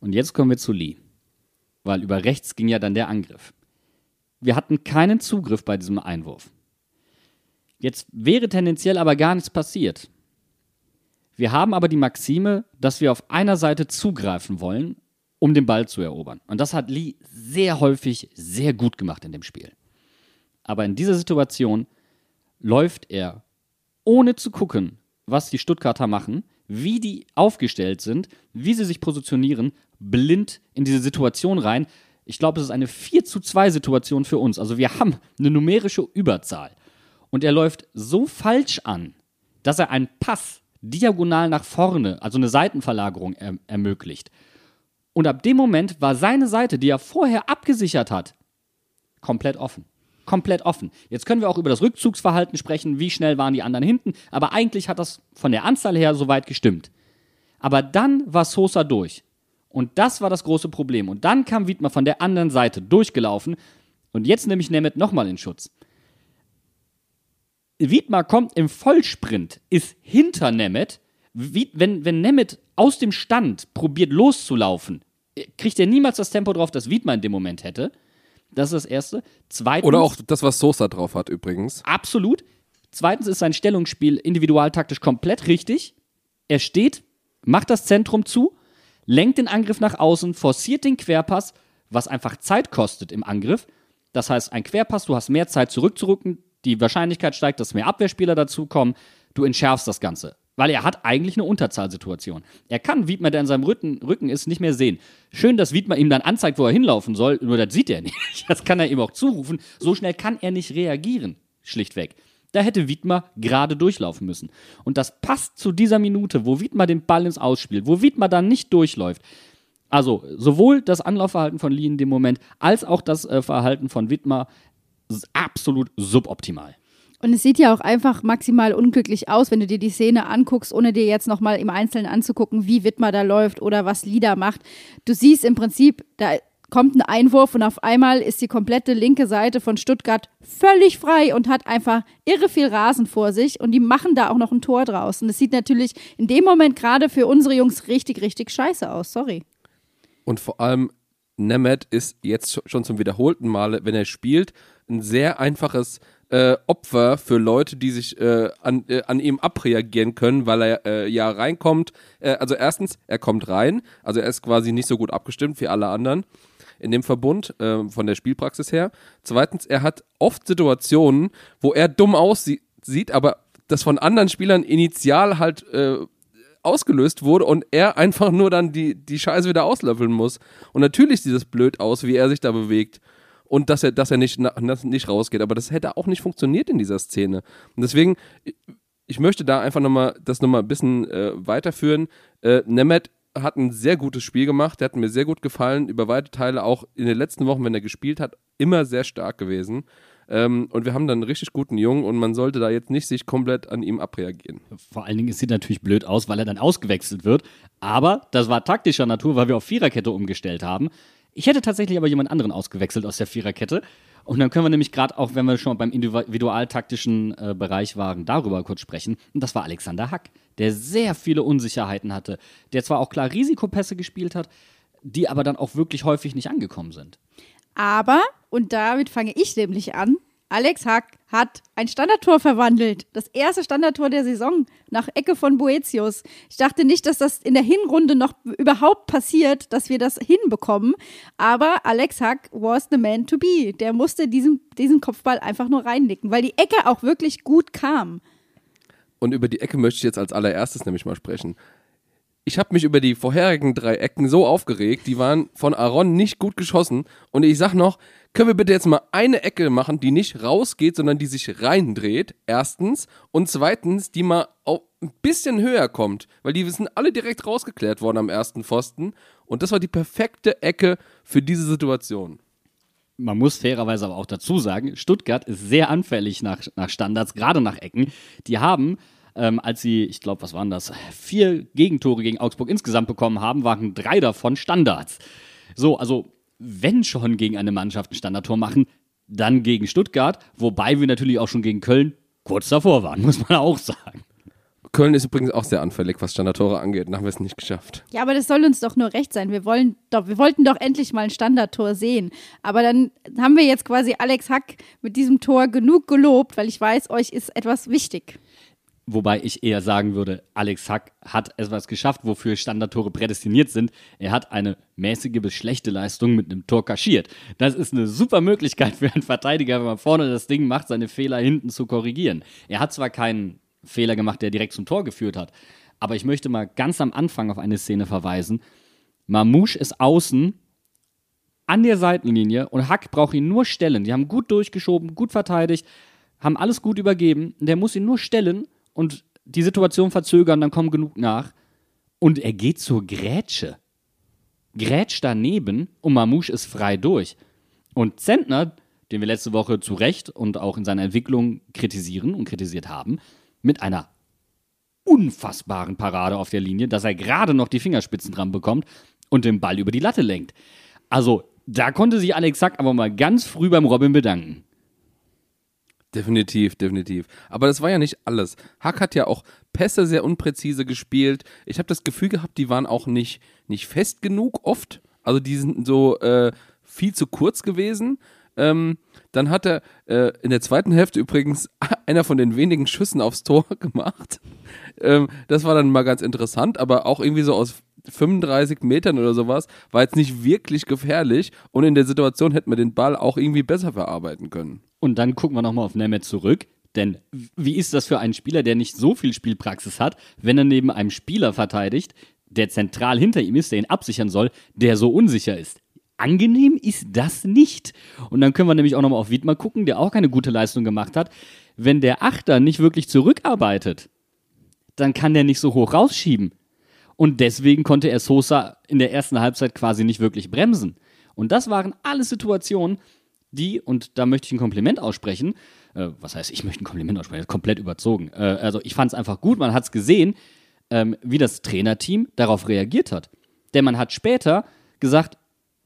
Und jetzt kommen wir zu Lee. Weil über rechts ging ja dann der Angriff. Wir hatten keinen Zugriff bei diesem Einwurf. Jetzt wäre tendenziell aber gar nichts passiert. Wir haben aber die Maxime, dass wir auf einer Seite zugreifen wollen, um den Ball zu erobern. Und das hat Lee sehr häufig sehr gut gemacht in dem Spiel. Aber in dieser Situation läuft er, ohne zu gucken, was die Stuttgarter machen, wie die aufgestellt sind, wie sie sich positionieren, blind in diese Situation rein. Ich glaube, es ist eine 4 zu 2 Situation für uns. Also wir haben eine numerische Überzahl. Und er läuft so falsch an, dass er einen Pass diagonal nach vorne, also eine Seitenverlagerung erm- ermöglicht. Und ab dem Moment war seine Seite, die er vorher abgesichert hat, komplett offen. Komplett offen. Jetzt können wir auch über das Rückzugsverhalten sprechen, wie schnell waren die anderen hinten, aber eigentlich hat das von der Anzahl her soweit gestimmt. Aber dann war Sosa durch. Und das war das große Problem. Und dann kam Wiedmer von der anderen Seite durchgelaufen. Und jetzt nehme ich Nemeth nochmal in Schutz. Wiedmar kommt im Vollsprint, ist hinter Nemeth. Wenn, wenn Nemeth aus dem Stand probiert loszulaufen, kriegt er niemals das Tempo drauf, das Wiedmar in dem Moment hätte. Das ist das Erste. Zweitens, Oder auch das, was Sosa drauf hat übrigens. Absolut. Zweitens ist sein Stellungsspiel individualtaktisch komplett richtig. Er steht, macht das Zentrum zu, lenkt den Angriff nach außen, forciert den Querpass, was einfach Zeit kostet im Angriff. Das heißt, ein Querpass, du hast mehr Zeit zurückzurücken, die Wahrscheinlichkeit steigt, dass mehr Abwehrspieler dazukommen, du entschärfst das Ganze. Weil er hat eigentlich eine Unterzahlsituation. Er kann Wiedmer, der in seinem Rücken, ist, nicht mehr sehen. Schön, dass Wiedmer ihm dann anzeigt, wo er hinlaufen soll, nur das sieht er [LAUGHS] nicht. Das kann er ihm auch zurufen. So schnell kann er nicht reagieren, schlichtweg. Da hätte Wiedmer gerade durchlaufen müssen. Und das passt zu dieser Minute, wo Wiedmer den Ball ins Ausspielt, wo Wiedmer dann nicht durchläuft. Also sowohl das Anlaufverhalten von Lee in dem Moment, als auch das äh, Verhalten von Wiedmer ist absolut suboptimal. Und es sieht ja auch einfach maximal unglücklich aus, wenn du dir die Szene anguckst, ohne dir jetzt nochmal im Einzelnen anzugucken, wie Wittmer da läuft oder was Lieder macht. Du siehst im Prinzip, da kommt ein Einwurf und auf einmal ist die komplette linke Seite von Stuttgart völlig frei und hat einfach irre viel Rasen vor sich und die machen da auch noch ein Tor draus. Und das sieht natürlich in dem Moment gerade für unsere Jungs richtig, richtig scheiße aus. Sorry. Und vor allem, Nemeth ist jetzt schon zum wiederholten Male, wenn er spielt, ein sehr einfaches äh, Opfer für Leute, die sich äh, an, äh, an ihm abreagieren können, weil er äh, ja reinkommt. Äh, also erstens, er kommt rein, also er ist quasi nicht so gut abgestimmt wie alle anderen in dem Verbund äh, von der Spielpraxis her. Zweitens, er hat oft Situationen, wo er dumm aussieht, sieht, aber das von anderen Spielern initial halt äh, ausgelöst wurde und er einfach nur dann die, die Scheiße wieder auslöffeln muss. Und natürlich sieht es blöd aus, wie er sich da bewegt. Und dass er, dass er nicht, na- nicht rausgeht. Aber das hätte auch nicht funktioniert in dieser Szene. Und deswegen, ich ich möchte da einfach nochmal das nochmal ein bisschen äh, weiterführen. Äh, Nemeth hat ein sehr gutes Spiel gemacht, der hat mir sehr gut gefallen, über weite Teile auch in den letzten Wochen, wenn er gespielt hat, immer sehr stark gewesen. Ähm, und wir haben dann einen richtig guten Jungen und man sollte da jetzt nicht sich komplett an ihm abreagieren. Vor allen Dingen, es sieht natürlich blöd aus, weil er dann ausgewechselt wird. Aber das war taktischer Natur, weil wir auf Viererkette umgestellt haben. Ich hätte tatsächlich aber jemand anderen ausgewechselt aus der Viererkette. Und dann können wir nämlich gerade auch, wenn wir schon beim individualtaktischen äh, Bereich waren, darüber kurz sprechen. Und das war Alexander Hack, der sehr viele Unsicherheiten hatte, der zwar auch klar Risikopässe gespielt hat, die aber dann auch wirklich häufig nicht angekommen sind. Aber, und damit fange ich nämlich an, Alex Hack hat ein Standardtor verwandelt. Das erste Standardtor der Saison nach Ecke von Boetius. Ich dachte nicht, dass das in der Hinrunde noch überhaupt passiert, dass wir das hinbekommen. Aber Alex Hack was the man to be. Der musste diesen, diesen Kopfball einfach nur reinnicken, weil die Ecke auch wirklich gut kam. Und über die Ecke möchte ich jetzt als allererstes nämlich mal sprechen. Ich habe mich über die vorherigen drei Ecken so aufgeregt, die waren von Aaron nicht gut geschossen. Und ich sag noch, können wir bitte jetzt mal eine Ecke machen, die nicht rausgeht, sondern die sich reindreht, erstens. Und zweitens, die mal ein bisschen höher kommt, weil die sind alle direkt rausgeklärt worden am ersten Pfosten. Und das war die perfekte Ecke für diese Situation. Man muss fairerweise aber auch dazu sagen, Stuttgart ist sehr anfällig nach, nach Standards, gerade nach Ecken. Die haben, ähm, als sie, ich glaube, was waren das, vier Gegentore gegen Augsburg insgesamt bekommen haben, waren drei davon Standards. So, also wenn schon gegen eine Mannschaft ein Standardtor machen, dann gegen Stuttgart, wobei wir natürlich auch schon gegen Köln kurz davor waren, [LAUGHS] muss man auch sagen. Köln ist übrigens auch sehr anfällig, was Standardtore angeht. Da haben wir es nicht geschafft. Ja, aber das soll uns doch nur recht sein. Wir wollen doch, wir wollten doch endlich mal ein Standardtor sehen. Aber dann haben wir jetzt quasi Alex Hack mit diesem Tor genug gelobt, weil ich weiß, euch ist etwas wichtig. Wobei ich eher sagen würde, Alex Hack hat etwas geschafft, wofür Standardtore prädestiniert sind. Er hat eine mäßige bis schlechte Leistung mit einem Tor kaschiert. Das ist eine super Möglichkeit für einen Verteidiger, wenn man vorne das Ding macht, seine Fehler hinten zu korrigieren. Er hat zwar keinen Fehler gemacht, der direkt zum Tor geführt hat, aber ich möchte mal ganz am Anfang auf eine Szene verweisen. Mamouche ist außen an der Seitenlinie und Hack braucht ihn nur stellen. Die haben gut durchgeschoben, gut verteidigt, haben alles gut übergeben. Der muss ihn nur stellen und die Situation verzögern, dann kommen genug nach. Und er geht zur Grätsche. Grätsch daneben und Mamouche ist frei durch. Und Zentner, den wir letzte Woche zu Recht und auch in seiner Entwicklung kritisieren und kritisiert haben, mit einer unfassbaren Parade auf der Linie, dass er gerade noch die Fingerspitzen dran bekommt und den Ball über die Latte lenkt. Also, da konnte sich Alex Sack aber mal ganz früh beim Robin bedanken. Definitiv, definitiv. Aber das war ja nicht alles. Hack hat ja auch Pässe sehr unpräzise gespielt. Ich habe das Gefühl gehabt, die waren auch nicht, nicht fest genug oft. Also die sind so äh, viel zu kurz gewesen. Ähm, dann hat er äh, in der zweiten Hälfte übrigens [LAUGHS] einer von den wenigen Schüssen aufs Tor [LAUGHS] gemacht. Ähm, das war dann mal ganz interessant, aber auch irgendwie so aus 35 Metern oder sowas war jetzt nicht wirklich gefährlich und in der Situation hätten wir den Ball auch irgendwie besser verarbeiten können. Und dann gucken wir nochmal auf Nemeth zurück. Denn wie ist das für einen Spieler, der nicht so viel Spielpraxis hat, wenn er neben einem Spieler verteidigt, der zentral hinter ihm ist, der ihn absichern soll, der so unsicher ist? Angenehm ist das nicht. Und dann können wir nämlich auch nochmal auf Wiedmer gucken, der auch keine gute Leistung gemacht hat. Wenn der Achter nicht wirklich zurückarbeitet, dann kann der nicht so hoch rausschieben. Und deswegen konnte er Sosa in der ersten Halbzeit quasi nicht wirklich bremsen. Und das waren alles Situationen, die, und da möchte ich ein Kompliment aussprechen, äh, was heißt, ich möchte ein Kompliment aussprechen, das ist komplett überzogen. Äh, also ich fand es einfach gut, man hat es gesehen, ähm, wie das Trainerteam darauf reagiert hat. Denn man hat später gesagt,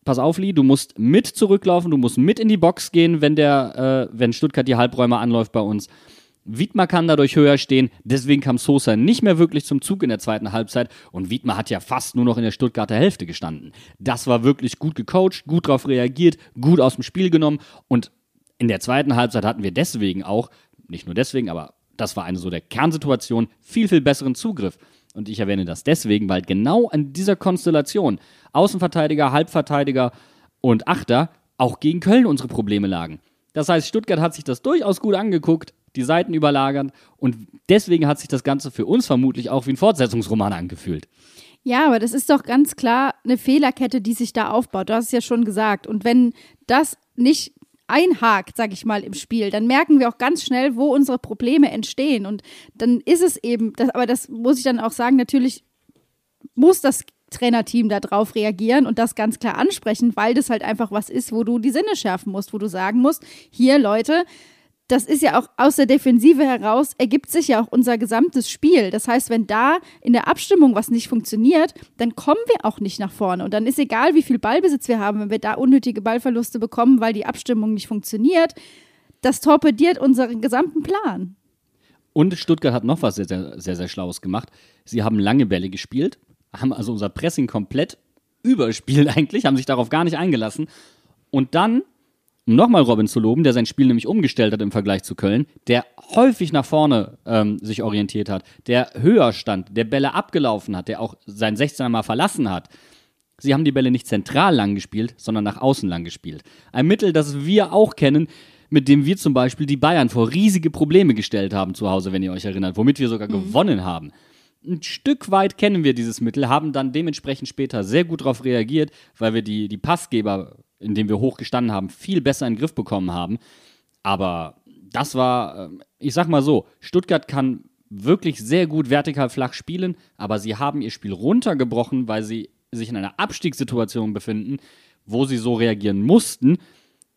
pass auf, Lee, du musst mit zurücklaufen, du musst mit in die Box gehen, wenn der, äh, wenn Stuttgart die Halbräume anläuft bei uns. Wiedmer kann dadurch höher stehen, deswegen kam Sosa nicht mehr wirklich zum Zug in der zweiten Halbzeit und Wiedmer hat ja fast nur noch in der Stuttgarter Hälfte gestanden. Das war wirklich gut gecoacht, gut darauf reagiert, gut aus dem Spiel genommen und in der zweiten Halbzeit hatten wir deswegen auch, nicht nur deswegen, aber das war eine so der Kernsituation, viel, viel besseren Zugriff. Und ich erwähne das deswegen, weil genau an dieser Konstellation Außenverteidiger, Halbverteidiger und Achter auch gegen Köln unsere Probleme lagen. Das heißt, Stuttgart hat sich das durchaus gut angeguckt, die Seiten überlagern und deswegen hat sich das Ganze für uns vermutlich auch wie ein Fortsetzungsroman angefühlt. Ja, aber das ist doch ganz klar eine Fehlerkette, die sich da aufbaut. Du hast es ja schon gesagt. Und wenn das nicht einhakt, sag ich mal, im Spiel, dann merken wir auch ganz schnell, wo unsere Probleme entstehen. Und dann ist es eben, das, aber das muss ich dann auch sagen, natürlich muss das Trainerteam da drauf reagieren und das ganz klar ansprechen, weil das halt einfach was ist, wo du die Sinne schärfen musst, wo du sagen musst, hier Leute, das ist ja auch aus der Defensive heraus, ergibt sich ja auch unser gesamtes Spiel. Das heißt, wenn da in der Abstimmung was nicht funktioniert, dann kommen wir auch nicht nach vorne. Und dann ist egal, wie viel Ballbesitz wir haben, wenn wir da unnötige Ballverluste bekommen, weil die Abstimmung nicht funktioniert, das torpediert unseren gesamten Plan. Und Stuttgart hat noch was sehr, sehr, sehr, sehr Schlaues gemacht. Sie haben lange Bälle gespielt, haben also unser Pressing komplett überspielt [LAUGHS] eigentlich, haben sich darauf gar nicht eingelassen. Und dann, um nochmal Robin zu loben, der sein Spiel nämlich umgestellt hat im Vergleich zu Köln, der häufig nach vorne ähm, sich orientiert hat, der höher stand, der Bälle abgelaufen hat, der auch sein 16er mal verlassen hat. Sie haben die Bälle nicht zentral lang gespielt, sondern nach außen lang gespielt. Ein Mittel, das wir auch kennen, mit dem wir zum Beispiel die Bayern vor riesige Probleme gestellt haben zu Hause, wenn ihr euch erinnert, womit wir sogar gewonnen haben. Ein Stück weit kennen wir dieses Mittel, haben dann dementsprechend später sehr gut darauf reagiert, weil wir die, die Passgeber, in denen wir hoch gestanden haben, viel besser in den Griff bekommen haben. Aber das war, äh, ich sag mal so, Stuttgart kann wirklich sehr gut vertikal flach spielen, aber sie haben ihr Spiel runtergebrochen, weil sie sich in einer Abstiegssituation befinden, wo sie so reagieren mussten.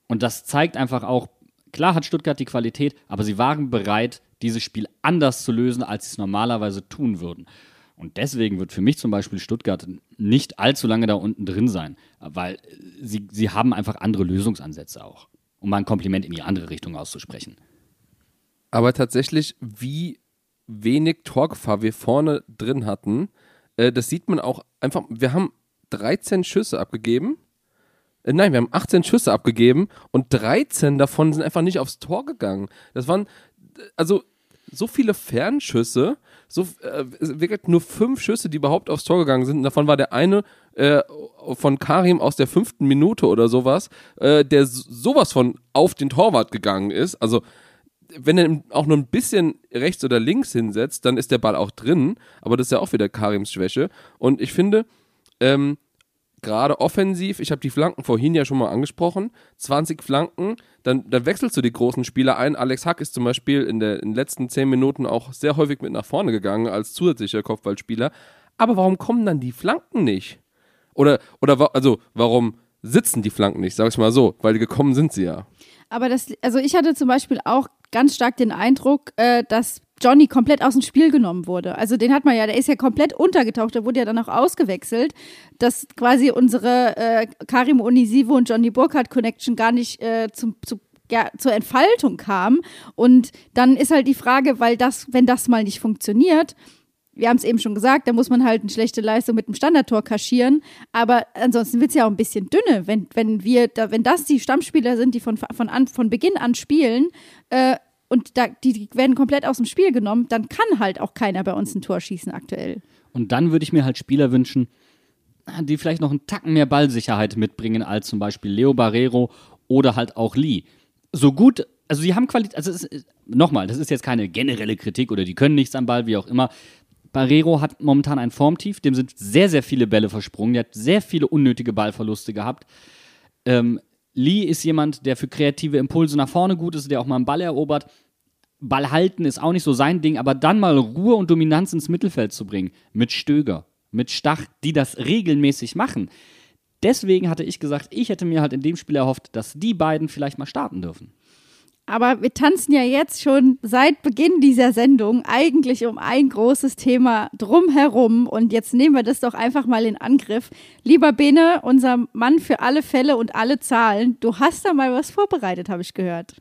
Und das zeigt einfach auch, klar hat Stuttgart die Qualität, aber sie waren bereit, dieses Spiel anders zu lösen, als sie es normalerweise tun würden. Und deswegen wird für mich zum Beispiel Stuttgart nicht allzu lange da unten drin sein, weil sie, sie haben einfach andere Lösungsansätze auch, um mal ein Kompliment in die andere Richtung auszusprechen. Aber tatsächlich, wie wenig Torgefahr wir vorne drin hatten, äh, das sieht man auch einfach. Wir haben 13 Schüsse abgegeben. Äh, nein, wir haben 18 Schüsse abgegeben und 13 davon sind einfach nicht aufs Tor gegangen. Das waren, äh, also so viele Fernschüsse, so äh, wirklich nur fünf Schüsse, die überhaupt aufs Tor gegangen sind. Und davon war der eine äh, von Karim aus der fünften Minute oder sowas, äh, der sowas von auf den Torwart gegangen ist. Also wenn er auch nur ein bisschen rechts oder links hinsetzt, dann ist der Ball auch drin. Aber das ist ja auch wieder Karims Schwäche. Und ich finde, ähm, gerade offensiv, ich habe die Flanken vorhin ja schon mal angesprochen, 20 Flanken, dann, dann wechselst du die großen Spieler ein. Alex Hack ist zum Beispiel in, der, in den letzten 10 Minuten auch sehr häufig mit nach vorne gegangen als zusätzlicher Kopfballspieler. Aber warum kommen dann die Flanken nicht? Oder, oder also, warum sitzen die Flanken nicht? Sag ich mal so, weil gekommen sind sie ja. Aber das, also ich hatte zum Beispiel auch ganz stark den Eindruck, äh, dass Johnny komplett aus dem Spiel genommen wurde. Also den hat man ja, der ist ja komplett untergetaucht, der wurde ja dann auch ausgewechselt, dass quasi unsere äh, Karim Onisivo und Johnny Burkhardt Connection gar nicht äh, zum, zu, ja, zur Entfaltung kam. Und dann ist halt die Frage, weil das, wenn das mal nicht funktioniert, wir haben es eben schon gesagt, da muss man halt eine schlechte Leistung mit dem Standardtor kaschieren. Aber ansonsten wird es ja auch ein bisschen dünne, wenn, wenn wir, da, wenn das die Stammspieler sind, die von, von, an, von Beginn an spielen, äh, und da, die, werden komplett aus dem Spiel genommen, dann kann halt auch keiner bei uns ein Tor schießen aktuell. Und dann würde ich mir halt Spieler wünschen, die vielleicht noch einen Tacken mehr Ballsicherheit mitbringen als zum Beispiel Leo Barrero oder halt auch Lee. So gut, also sie haben Qualität, also nochmal, das ist jetzt keine generelle Kritik oder die können nichts am Ball, wie auch immer. Barrero hat momentan ein Formtief, dem sind sehr, sehr viele Bälle versprungen, der hat sehr viele unnötige Ballverluste gehabt. Ähm, Lee ist jemand, der für kreative Impulse nach vorne gut ist, der auch mal einen Ball erobert. Ball halten ist auch nicht so sein Ding, aber dann mal Ruhe und Dominanz ins Mittelfeld zu bringen. Mit Stöger, mit Stach, die das regelmäßig machen. Deswegen hatte ich gesagt, ich hätte mir halt in dem Spiel erhofft, dass die beiden vielleicht mal starten dürfen. Aber wir tanzen ja jetzt schon seit Beginn dieser Sendung eigentlich um ein großes Thema drumherum. Und jetzt nehmen wir das doch einfach mal in Angriff. Lieber Bene, unser Mann für alle Fälle und alle Zahlen, du hast da mal was vorbereitet, habe ich gehört.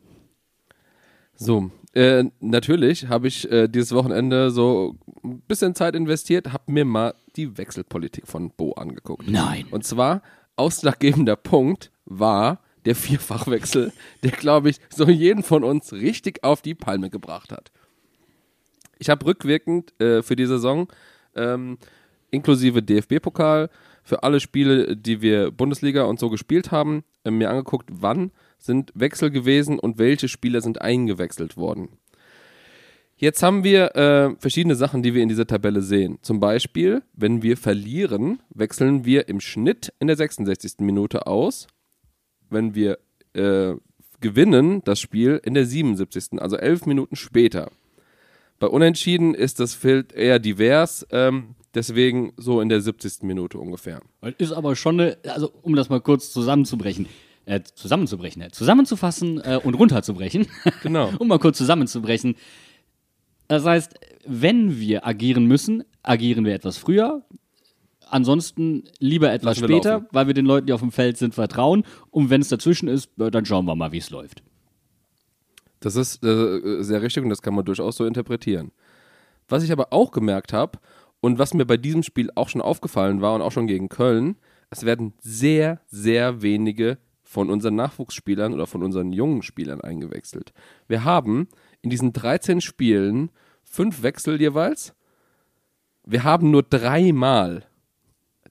So, äh, natürlich habe ich äh, dieses Wochenende so ein bisschen Zeit investiert, habe mir mal die Wechselpolitik von Bo angeguckt. Nein. Und zwar, ausschlaggebender Punkt war der Vierfachwechsel, der, glaube ich, so jeden von uns richtig auf die Palme gebracht hat. Ich habe rückwirkend äh, für die Saison, ähm, inklusive DFB-Pokal, für alle Spiele, die wir Bundesliga und so gespielt haben, äh, mir angeguckt, wann sind Wechsel gewesen und welche Spieler sind eingewechselt worden. Jetzt haben wir äh, verschiedene Sachen, die wir in dieser Tabelle sehen. Zum Beispiel, wenn wir verlieren, wechseln wir im Schnitt in der 66. Minute aus. Wenn wir äh, gewinnen das Spiel in der 77. Also elf Minuten später. Bei Unentschieden ist das Feld eher divers, ähm, deswegen so in der 70. Minute ungefähr. Ist aber schon eine, also um das mal kurz zusammenzubrechen, äh, zusammenzubrechen, äh, zusammenzufassen äh, und runterzubrechen. [LAUGHS] Genau. um mal kurz zusammenzubrechen. Das heißt, wenn wir agieren müssen, agieren wir etwas früher. Ansonsten lieber etwas Lassen wir später, laufen. weil wir den Leuten, die auf dem Feld sind, vertrauen. Und wenn es dazwischen ist, dann schauen wir mal, wie es läuft. Das ist äh, sehr richtig und das kann man durchaus so interpretieren. Was ich aber auch gemerkt habe und was mir bei diesem Spiel auch schon aufgefallen war und auch schon gegen Köln, es werden sehr, sehr wenige von unseren Nachwuchsspielern oder von unseren jungen Spielern eingewechselt. Wir haben in diesen 13 Spielen fünf Wechsel jeweils. Wir haben nur dreimal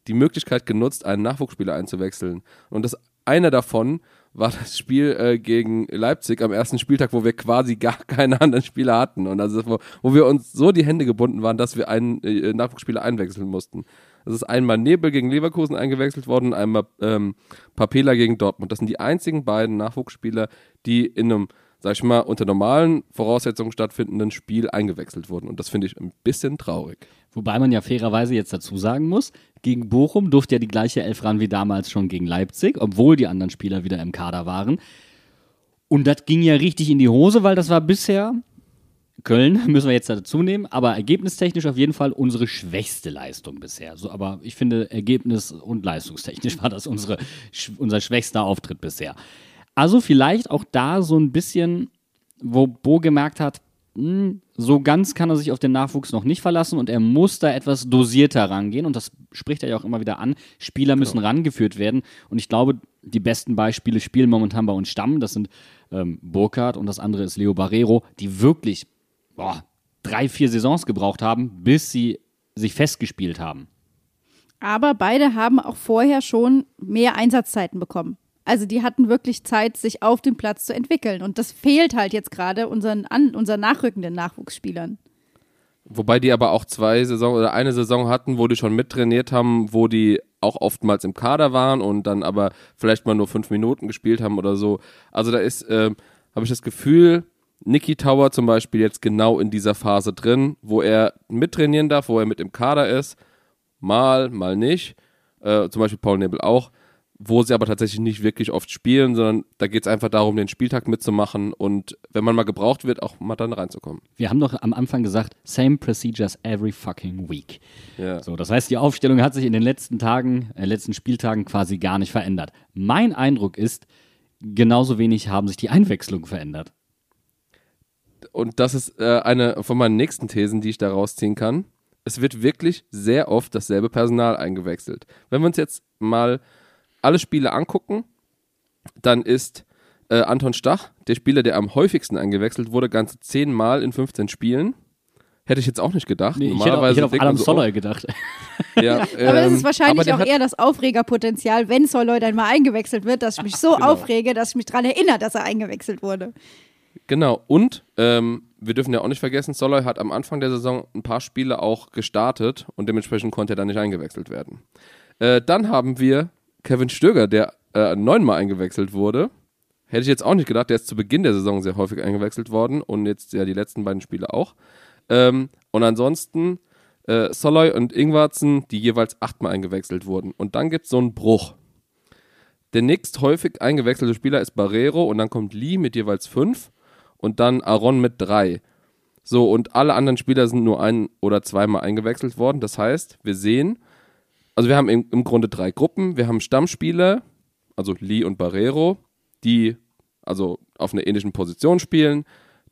die Möglichkeit genutzt, einen Nachwuchsspieler einzuwechseln. Und das einer davon war das Spiel äh, gegen Leipzig am ersten Spieltag, wo wir quasi gar keine anderen Spieler hatten. Und also wo, wo wir uns so die Hände gebunden waren, dass wir einen äh, Nachwuchsspieler einwechseln mussten. Das ist einmal Nebel gegen Leverkusen eingewechselt worden, einmal ähm, Papela gegen Dortmund. Das sind die einzigen beiden Nachwuchsspieler, die in einem, sag ich mal, unter normalen Voraussetzungen stattfindenden Spiel eingewechselt wurden. Und das finde ich ein bisschen traurig. Wobei man ja fairerweise jetzt dazu sagen muss, gegen Bochum durfte ja die gleiche Elf ran wie damals schon gegen Leipzig, obwohl die anderen Spieler wieder im Kader waren. Und das ging ja richtig in die Hose, weil das war bisher, Köln [LAUGHS] müssen wir jetzt dazu nehmen, aber ergebnistechnisch auf jeden Fall unsere schwächste Leistung bisher. So, aber ich finde, ergebnis- und leistungstechnisch war das unsere, unser schwächster Auftritt bisher. Also vielleicht auch da so ein bisschen, wo Bo gemerkt hat, so ganz kann er sich auf den Nachwuchs noch nicht verlassen und er muss da etwas dosierter rangehen und das spricht er ja auch immer wieder an. Spieler müssen rangeführt werden und ich glaube, die besten Beispiele spielen momentan bei uns Stamm. Das sind ähm, Burkhardt und das andere ist Leo Barrero, die wirklich boah, drei, vier Saisons gebraucht haben, bis sie sich festgespielt haben. Aber beide haben auch vorher schon mehr Einsatzzeiten bekommen. Also die hatten wirklich Zeit, sich auf dem Platz zu entwickeln. Und das fehlt halt jetzt gerade unseren, an, unseren nachrückenden Nachwuchsspielern. Wobei die aber auch zwei Saison oder eine Saison hatten, wo die schon mittrainiert haben, wo die auch oftmals im Kader waren und dann aber vielleicht mal nur fünf Minuten gespielt haben oder so. Also da ist, ähm, habe ich das Gefühl, Niki Tower zum Beispiel jetzt genau in dieser Phase drin, wo er mittrainieren darf, wo er mit im Kader ist, mal, mal nicht. Äh, zum Beispiel Paul Nebel auch, wo sie aber tatsächlich nicht wirklich oft spielen, sondern da geht es einfach darum, den Spieltag mitzumachen und wenn man mal gebraucht wird, auch mal dann reinzukommen. Wir haben doch am Anfang gesagt, same procedures every fucking week. Ja. So, das heißt, die Aufstellung hat sich in den letzten Tagen, äh, letzten Spieltagen quasi gar nicht verändert. Mein Eindruck ist, genauso wenig haben sich die Einwechslungen verändert. und das ist äh, eine von meinen nächsten Thesen, die ich da rausziehen kann. Es wird wirklich sehr oft dasselbe Personal eingewechselt. Wenn wir uns jetzt mal alle Spiele angucken, dann ist äh, Anton Stach der Spieler, der am häufigsten eingewechselt wurde, ganze zehnmal in 15 Spielen. Hätte ich jetzt auch nicht gedacht. Nee, ich hätte, auf- ich hätte auf Adam so, Soloy gedacht. oh, [LAUGHS] ja, [LAUGHS] Aber das ähm, ist wahrscheinlich aber der auch eher das Aufregerpotenzial, wenn Soloy dann mal eingewechselt wird, dass ich mich so aufrege, dass ich mich daran erinnere, dass er eingewechselt wurde. Genau, und ähm, wir dürfen ja auch nicht vergessen, Soloy hat am Anfang der Saison ein paar Spiele auch gestartet und dementsprechend konnte er dann nicht eingewechselt werden. Äh, dann haben wir Kevin Stöger, der äh, neunmal eingewechselt wurde. Hätte ich jetzt auch nicht gedacht, der ist zu Beginn der Saison sehr häufig eingewechselt worden und jetzt ja die letzten beiden Spiele auch. Ähm, und ansonsten äh, Soloy und Ingwarzen, die jeweils achtmal eingewechselt wurden. Und dann gibt es so einen Bruch. Der nächst häufig eingewechselte Spieler ist Barrero und dann kommt Lee mit jeweils fünf und dann Aaron mit drei. So, und alle anderen Spieler sind nur ein- oder zweimal eingewechselt worden. Das heißt, wir sehen, also wir haben im, im Grunde drei Gruppen. Wir haben Stammspieler, also Lee und Barrero, die also auf einer ähnlichen Position spielen,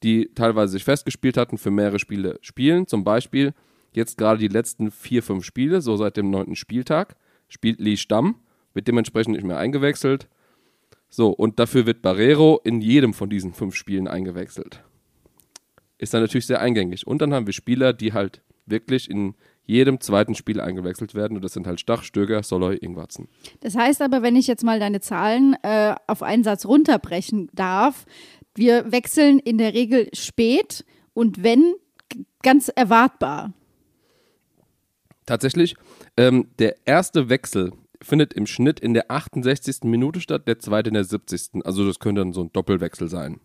die teilweise sich festgespielt hatten, für mehrere Spiele spielen. Zum Beispiel jetzt gerade die letzten vier, fünf Spiele, so seit dem neunten Spieltag, spielt Lee Stamm, wird dementsprechend nicht mehr eingewechselt. So, und dafür wird Barrero in jedem von diesen fünf Spielen eingewechselt. Ist dann natürlich sehr eingängig. Und dann haben wir Spieler, die halt wirklich in jedem zweiten Spiel eingewechselt werden. Und das sind halt Stach, Stöger, Soloy, Ingwarzen. Das heißt aber, wenn ich jetzt mal deine Zahlen äh, auf einen Satz runterbrechen darf, wir wechseln in der Regel spät und wenn, ganz erwartbar. Tatsächlich, ähm, der erste Wechsel findet im Schnitt in der 68. Minute statt, der zweite in der 70. Also das könnte dann so ein Doppelwechsel sein.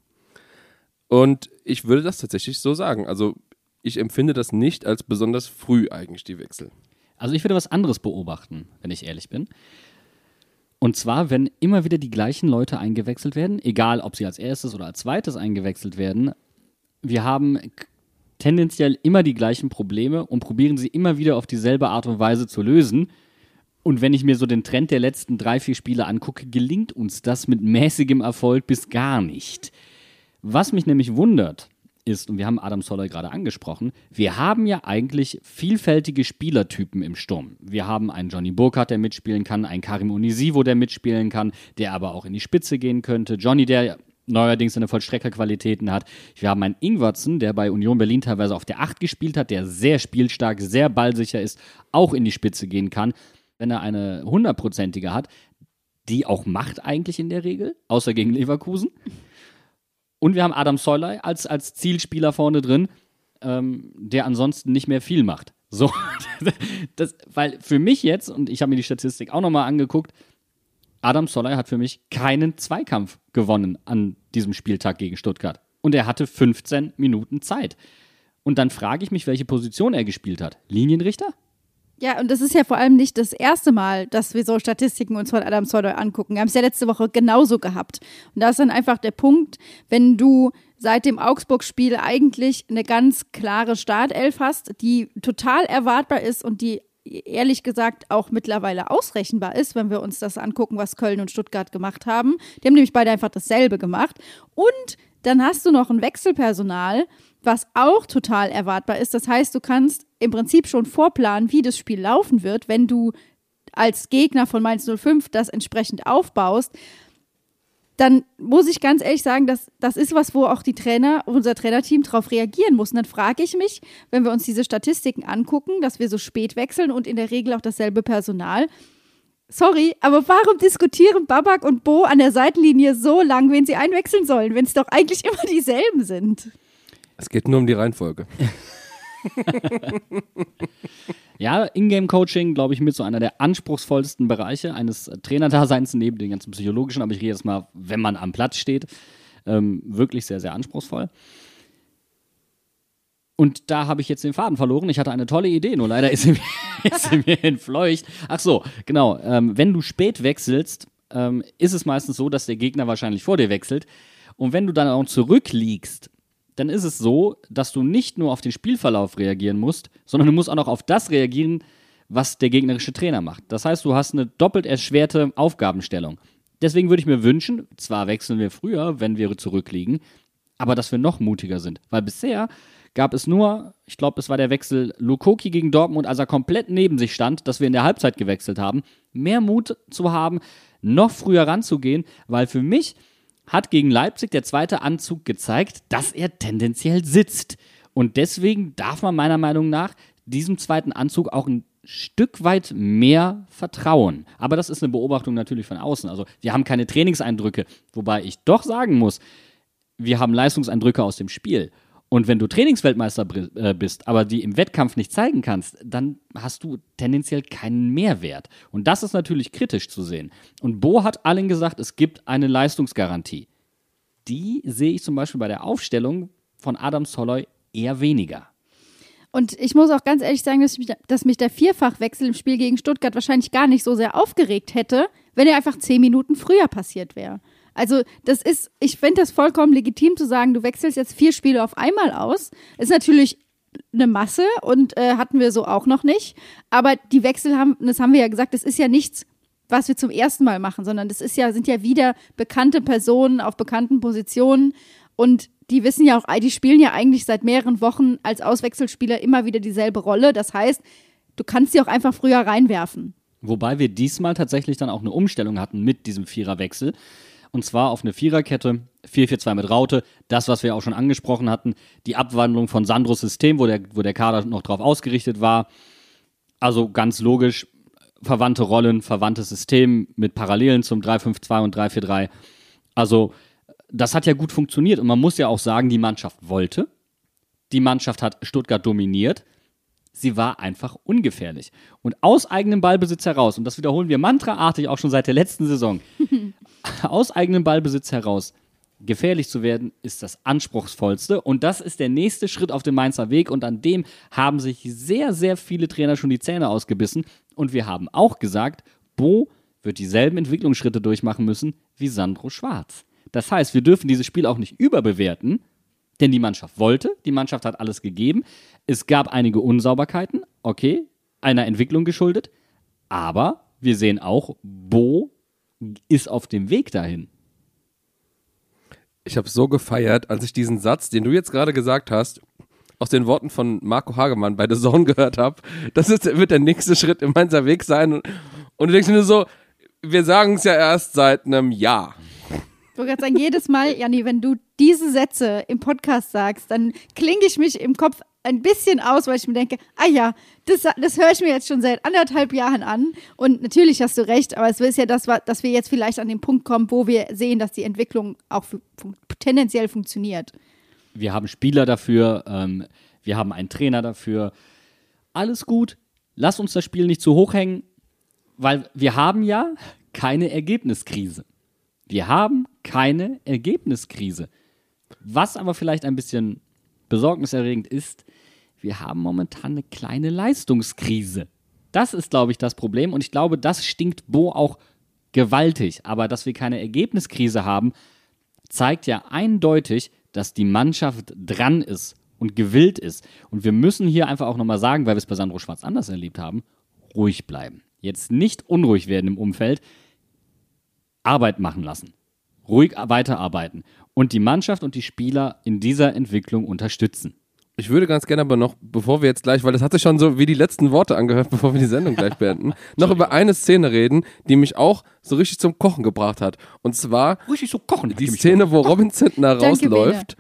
Und ich würde das tatsächlich so sagen. Also ich empfinde das nicht als besonders früh eigentlich, die Wechsel. Also ich würde was anderes beobachten, wenn ich ehrlich bin. Und zwar, wenn immer wieder die gleichen Leute eingewechselt werden, egal ob sie als erstes oder als zweites eingewechselt werden, wir haben tendenziell immer die gleichen Probleme und probieren sie immer wieder auf dieselbe Art und Weise zu lösen. Und wenn ich mir so den Trend der letzten drei, vier Spiele angucke, gelingt uns das mit mäßigem Erfolg bis gar nicht. Was mich nämlich wundert, ist, und wir haben Adam Soller gerade angesprochen, wir haben ja eigentlich vielfältige Spielertypen im Sturm. Wir haben einen Johnny Burkhardt, der mitspielen kann, einen Karim Unisivo, der mitspielen kann, der aber auch in die Spitze gehen könnte. Johnny, der neuerdings seine Vollstreckerqualitäten hat. Wir haben einen Ingwertsen, der bei Union Berlin teilweise auf der 8 gespielt hat, der sehr spielstark, sehr ballsicher ist, auch in die Spitze gehen kann. Wenn er eine hundertprozentige hat, die auch macht eigentlich in der Regel, außer gegen Leverkusen. Und wir haben Adam Solley als, als Zielspieler vorne drin, ähm, der ansonsten nicht mehr viel macht. So, [LAUGHS] das, weil für mich jetzt, und ich habe mir die Statistik auch nochmal angeguckt, Adam Solley hat für mich keinen Zweikampf gewonnen an diesem Spieltag gegen Stuttgart. Und er hatte 15 Minuten Zeit. Und dann frage ich mich, welche Position er gespielt hat. Linienrichter? Ja, und das ist ja vor allem nicht das erste Mal, dass wir so Statistiken uns von Adam Solley angucken. Wir haben es ja letzte Woche genauso gehabt. Und da ist dann einfach der Punkt, wenn du seit dem Augsburg-Spiel eigentlich eine ganz klare Startelf hast, die total erwartbar ist und die ehrlich gesagt auch mittlerweile ausrechenbar ist, wenn wir uns das angucken, was Köln und Stuttgart gemacht haben. Die haben nämlich beide einfach dasselbe gemacht. Und dann hast du noch ein Wechselpersonal, was auch total erwartbar ist. Das heißt, du kannst im Prinzip schon vorplanen, wie das Spiel laufen wird, wenn du als Gegner von Mainz 05 das entsprechend aufbaust. Dann muss ich ganz ehrlich sagen, dass das ist was, wo auch die Trainer, unser Trainerteam darauf reagieren muss. Und dann frage ich mich, wenn wir uns diese Statistiken angucken, dass wir so spät wechseln und in der Regel auch dasselbe Personal. Sorry, aber warum diskutieren Babak und Bo an der Seitenlinie so lang, wen sie einwechseln sollen, wenn es doch eigentlich immer dieselben sind? Es geht nur um die Reihenfolge. [LAUGHS] Ja, Ingame-Coaching, glaube ich, mit so einer der anspruchsvollsten Bereiche eines äh, Trainerdaseins neben den ganzen psychologischen, aber ich rede jetzt mal, wenn man am Platz steht, ähm, wirklich sehr, sehr anspruchsvoll. Und da habe ich jetzt den Faden verloren. Ich hatte eine tolle Idee, nur leider ist sie [LAUGHS] mir, ist sie mir entfleucht. Ach so, genau. Ähm, wenn du spät wechselst, ähm, ist es meistens so, dass der Gegner wahrscheinlich vor dir wechselt. Und wenn du dann auch zurückliegst, dann ist es so, dass du nicht nur auf den Spielverlauf reagieren musst, sondern du musst auch noch auf das reagieren, was der gegnerische Trainer macht. Das heißt, du hast eine doppelt erschwerte Aufgabenstellung. Deswegen würde ich mir wünschen, zwar wechseln wir früher, wenn wir zurückliegen, aber dass wir noch mutiger sind. Weil bisher gab es nur, ich glaube, es war der Wechsel Lukoki gegen Dortmund, als er komplett neben sich stand, dass wir in der Halbzeit gewechselt haben, mehr Mut zu haben, noch früher ranzugehen, weil für mich hat gegen Leipzig der zweite Anzug gezeigt, dass er tendenziell sitzt. Und deswegen darf man meiner Meinung nach diesem zweiten Anzug auch ein Stück weit mehr vertrauen. Aber das ist eine Beobachtung natürlich von außen. Also wir haben keine Trainingseindrücke, wobei ich doch sagen muss, wir haben Leistungseindrücke aus dem Spiel. Und wenn du Trainingsweltmeister äh, bist, aber die im Wettkampf nicht zeigen kannst, dann hast du tendenziell keinen Mehrwert. Und das ist natürlich kritisch zu sehen. Und Bo hat allen gesagt, es gibt eine Leistungsgarantie. Die sehe ich zum Beispiel bei der Aufstellung von Adam Soloy eher weniger. Und ich muss auch ganz ehrlich sagen, dass mich, dass mich der Vierfachwechsel im Spiel gegen Stuttgart wahrscheinlich gar nicht so sehr aufgeregt hätte, wenn er einfach zehn Minuten früher passiert wäre. Also, das ist, ich finde das vollkommen legitim zu sagen, du wechselst jetzt vier Spiele auf einmal aus. Ist natürlich eine Masse und äh, hatten wir so auch noch nicht. Aber die Wechsel haben, das haben wir ja gesagt, das ist ja nichts, was wir zum ersten Mal machen, sondern das ist ja, sind ja wieder bekannte Personen auf bekannten Positionen und die wissen ja auch, die spielen ja eigentlich seit mehreren Wochen als Auswechselspieler immer wieder dieselbe Rolle. Das heißt, du kannst sie auch einfach früher reinwerfen. Wobei wir diesmal tatsächlich dann auch eine Umstellung hatten mit diesem Viererwechsel. Und zwar auf eine Viererkette, 4-4-2 mit Raute. Das, was wir auch schon angesprochen hatten, die Abwandlung von Sandros System, wo der, wo der Kader noch drauf ausgerichtet war. Also ganz logisch, verwandte Rollen, verwandtes System mit Parallelen zum 3-5-2 und 3-4-3. Also das hat ja gut funktioniert und man muss ja auch sagen, die Mannschaft wollte. Die Mannschaft hat Stuttgart dominiert. Sie war einfach ungefährlich. Und aus eigenem Ballbesitz heraus, und das wiederholen wir mantraartig auch schon seit der letzten Saison, [LAUGHS] aus eigenem Ballbesitz heraus gefährlich zu werden, ist das anspruchsvollste. Und das ist der nächste Schritt auf dem Mainzer Weg. Und an dem haben sich sehr, sehr viele Trainer schon die Zähne ausgebissen. Und wir haben auch gesagt, Bo wird dieselben Entwicklungsschritte durchmachen müssen wie Sandro Schwarz. Das heißt, wir dürfen dieses Spiel auch nicht überbewerten, denn die Mannschaft wollte, die Mannschaft hat alles gegeben. Es gab einige Unsauberkeiten, okay, einer Entwicklung geschuldet, aber wir sehen auch, Bo ist auf dem Weg dahin. Ich habe so gefeiert, als ich diesen Satz, den du jetzt gerade gesagt hast, aus den Worten von Marco Hagemann bei The Zone gehört habe. Das ist, wird der nächste Schritt im Mainzer Weg sein. Und, und du denkst nur so, wir sagen es ja erst seit einem Jahr. Ich wollte gerade sagen, jedes Mal, Janni, wenn du diese Sätze im Podcast sagst, dann klinge ich mich im Kopf ein bisschen aus, weil ich mir denke, ah ja, das, das höre ich mir jetzt schon seit anderthalb Jahren an. Und natürlich hast du recht, aber es ist ja das, dass wir jetzt vielleicht an den Punkt kommen, wo wir sehen, dass die Entwicklung auch fu- fun tendenziell funktioniert. Wir haben Spieler dafür, ähm, wir haben einen Trainer dafür. Alles gut. Lass uns das Spiel nicht zu hoch hängen, weil wir haben ja keine Ergebniskrise. Wir haben keine Ergebniskrise. Was aber vielleicht ein bisschen besorgniserregend ist, wir haben momentan eine kleine Leistungskrise. Das ist, glaube ich, das Problem und ich glaube, das stinkt Bo auch gewaltig. Aber dass wir keine Ergebniskrise haben, zeigt ja eindeutig, dass die Mannschaft dran ist und gewillt ist. Und wir müssen hier einfach auch nochmal sagen, weil wir es bei Sandro Schwarz anders erlebt haben, ruhig bleiben. Jetzt nicht unruhig werden im Umfeld, Arbeit machen lassen. Ruhig weiterarbeiten. Und die Mannschaft und die Spieler in dieser Entwicklung unterstützen. Ich würde ganz gerne aber noch, bevor wir jetzt gleich, weil das hat sich schon so wie die letzten Worte angehört, [LAUGHS] bevor wir die Sendung gleich beenden, noch über eine Szene reden, die mich auch so richtig zum Kochen gebracht hat. Und zwar Richtig so kochen. die Szene, wo Robin Zentner Danke, rausläuft.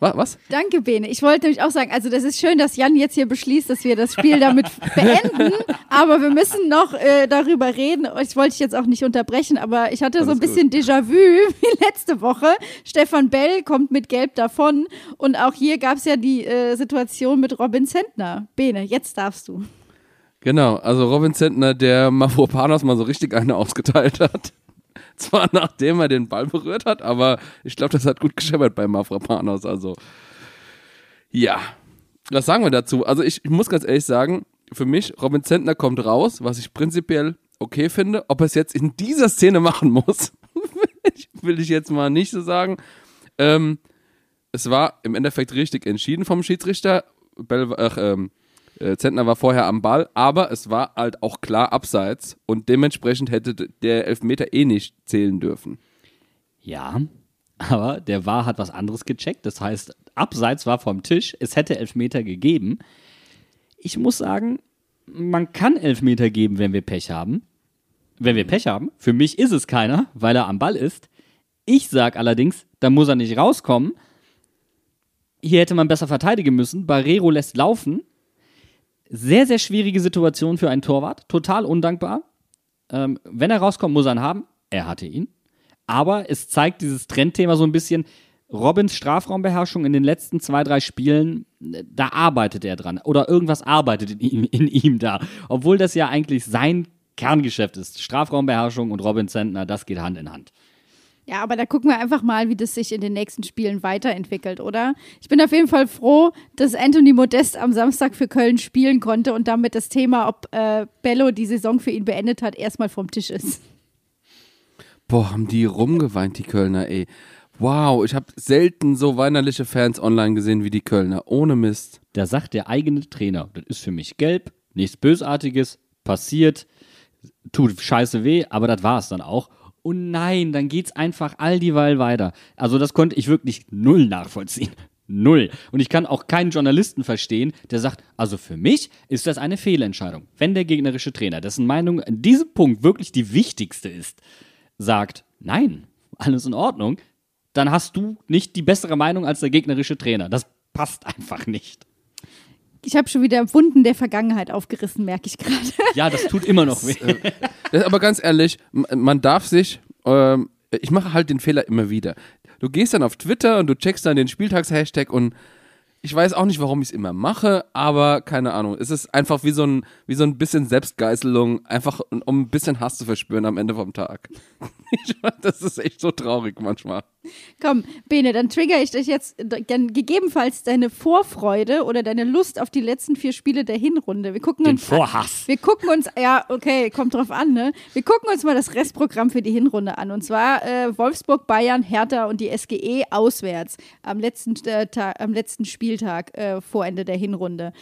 Was? was? Danke, Bene. Ich wollte nämlich auch sagen, also das ist schön, dass Jan jetzt hier beschließt, dass wir das Spiel damit [LAUGHS] beenden, aber wir müssen noch äh, darüber reden. Ich wollte dich jetzt auch nicht unterbrechen, aber ich hatte so ein Alles bisschen Déjà-vu [LAUGHS] wie letzte Woche. Stefan Bell kommt mit Gelb davon und auch hier gab es ja die äh, Situation mit Robin Zentner. Bene, jetzt darfst du. Genau, also Robin Zentner, der Mavropanos mal so richtig eine ausgeteilt hat. [LAUGHS] Zwar nachdem er den Ball berührt hat, aber ich glaube, das hat gut gescheppert bei Mavropanos. Also, ja. Was sagen wir dazu? Also, ich, ich muss ganz ehrlich sagen, für mich, Robin Zentner kommt raus, was ich prinzipiell okay finde. Ob er es jetzt in dieser Szene machen muss, [LAUGHS] will ich jetzt mal nicht so sagen. Ähm, es war im Endeffekt richtig entschieden vom Schiedsrichter. Bell, ach, ähm, äh, Zentner war vorher am Ball, aber es war halt auch klar abseits und dementsprechend hätte der Elfmeter eh nicht zählen dürfen. Ja, aber der war hat was anderes gecheckt. Das heißt, abseits war vom Tisch. Es hätte Elfmeter gegeben. Ich muss sagen, man kann Elfmeter geben, wenn wir Pech haben. Wenn wir Pech haben. Für mich ist es keiner, weil er am Ball ist. Ich sag allerdings, da muss er nicht rauskommen. Hier hätte man besser verteidigen müssen. Barrero lässt laufen. Sehr, sehr schwierige Situation für einen Torwart. Total undankbar. Ähm, wenn er rauskommt, muss er ihn haben. Er hatte ihn. Aber es zeigt dieses Trendthema so ein bisschen. Robins Strafraumbeherrschung in den letzten zwei, drei Spielen, da arbeitet er dran. Oder irgendwas arbeitet in ihm, in ihm da. Obwohl das ja eigentlich sein Kerngeschäft ist. Strafraumbeherrschung und Robin Zentner, das geht Hand in Hand. Ja, aber da gucken wir einfach mal, wie das sich in den nächsten Spielen weiterentwickelt, oder? Ich bin auf jeden Fall froh, dass Anthony Modest am Samstag für Köln spielen konnte und damit das Thema, ob äh, Bello die Saison für ihn beendet hat, erstmal vom Tisch ist. Boah, haben die rumgeweint, die Kölner, ey. Wow, ich habe selten so weinerliche Fans online gesehen wie die Kölner. Ohne Mist. Da sagt der eigene Trainer, das ist für mich gelb, nichts Bösartiges, passiert, tut scheiße weh, aber das war es dann auch. Und nein, dann geht's einfach all dieweil weiter. Also das konnte ich wirklich null nachvollziehen. [LAUGHS] Null. Und ich kann auch keinen Journalisten verstehen, der sagt, also für mich ist das eine Fehlentscheidung. Wenn der gegnerische Trainer, dessen Meinung an diesem Punkt wirklich die wichtigste ist, sagt, nein, alles in Ordnung, dann hast du nicht die bessere Meinung als der gegnerische Trainer. Das passt einfach nicht. Ich habe schon wieder Wunden der Vergangenheit aufgerissen, merke ich gerade. [LAUGHS] Ja, das tut immer noch weh. Das, aber ganz ehrlich, man darf sich, ähm, ich mache halt den Fehler immer wieder. Du gehst dann auf Twitter und du checkst dann den Spieltags-Hashtag und Ich weiß auch nicht, warum ich es immer mache, aber keine Ahnung. Es ist einfach wie so ein, wie so ein bisschen Selbstgeißelung, einfach um ein bisschen Hass zu verspüren am Ende vom Tag. [LAUGHS] Das ist echt so traurig manchmal. Komm, Bene, dann trigger ich dich jetzt dann gegebenenfalls deine Vorfreude oder deine Lust auf die letzten vier Spiele der Hinrunde. Wir gucken Den uns Vorhass. Wir gucken uns, ja, okay, kommt drauf an, ne? Wir gucken uns mal das Restprogramm für die Hinrunde an. Und zwar äh, Wolfsburg, Bayern, Hertha und die SGE auswärts am letzten, äh, Tag, am letzten Spieltag äh, vor Ende der Hinrunde.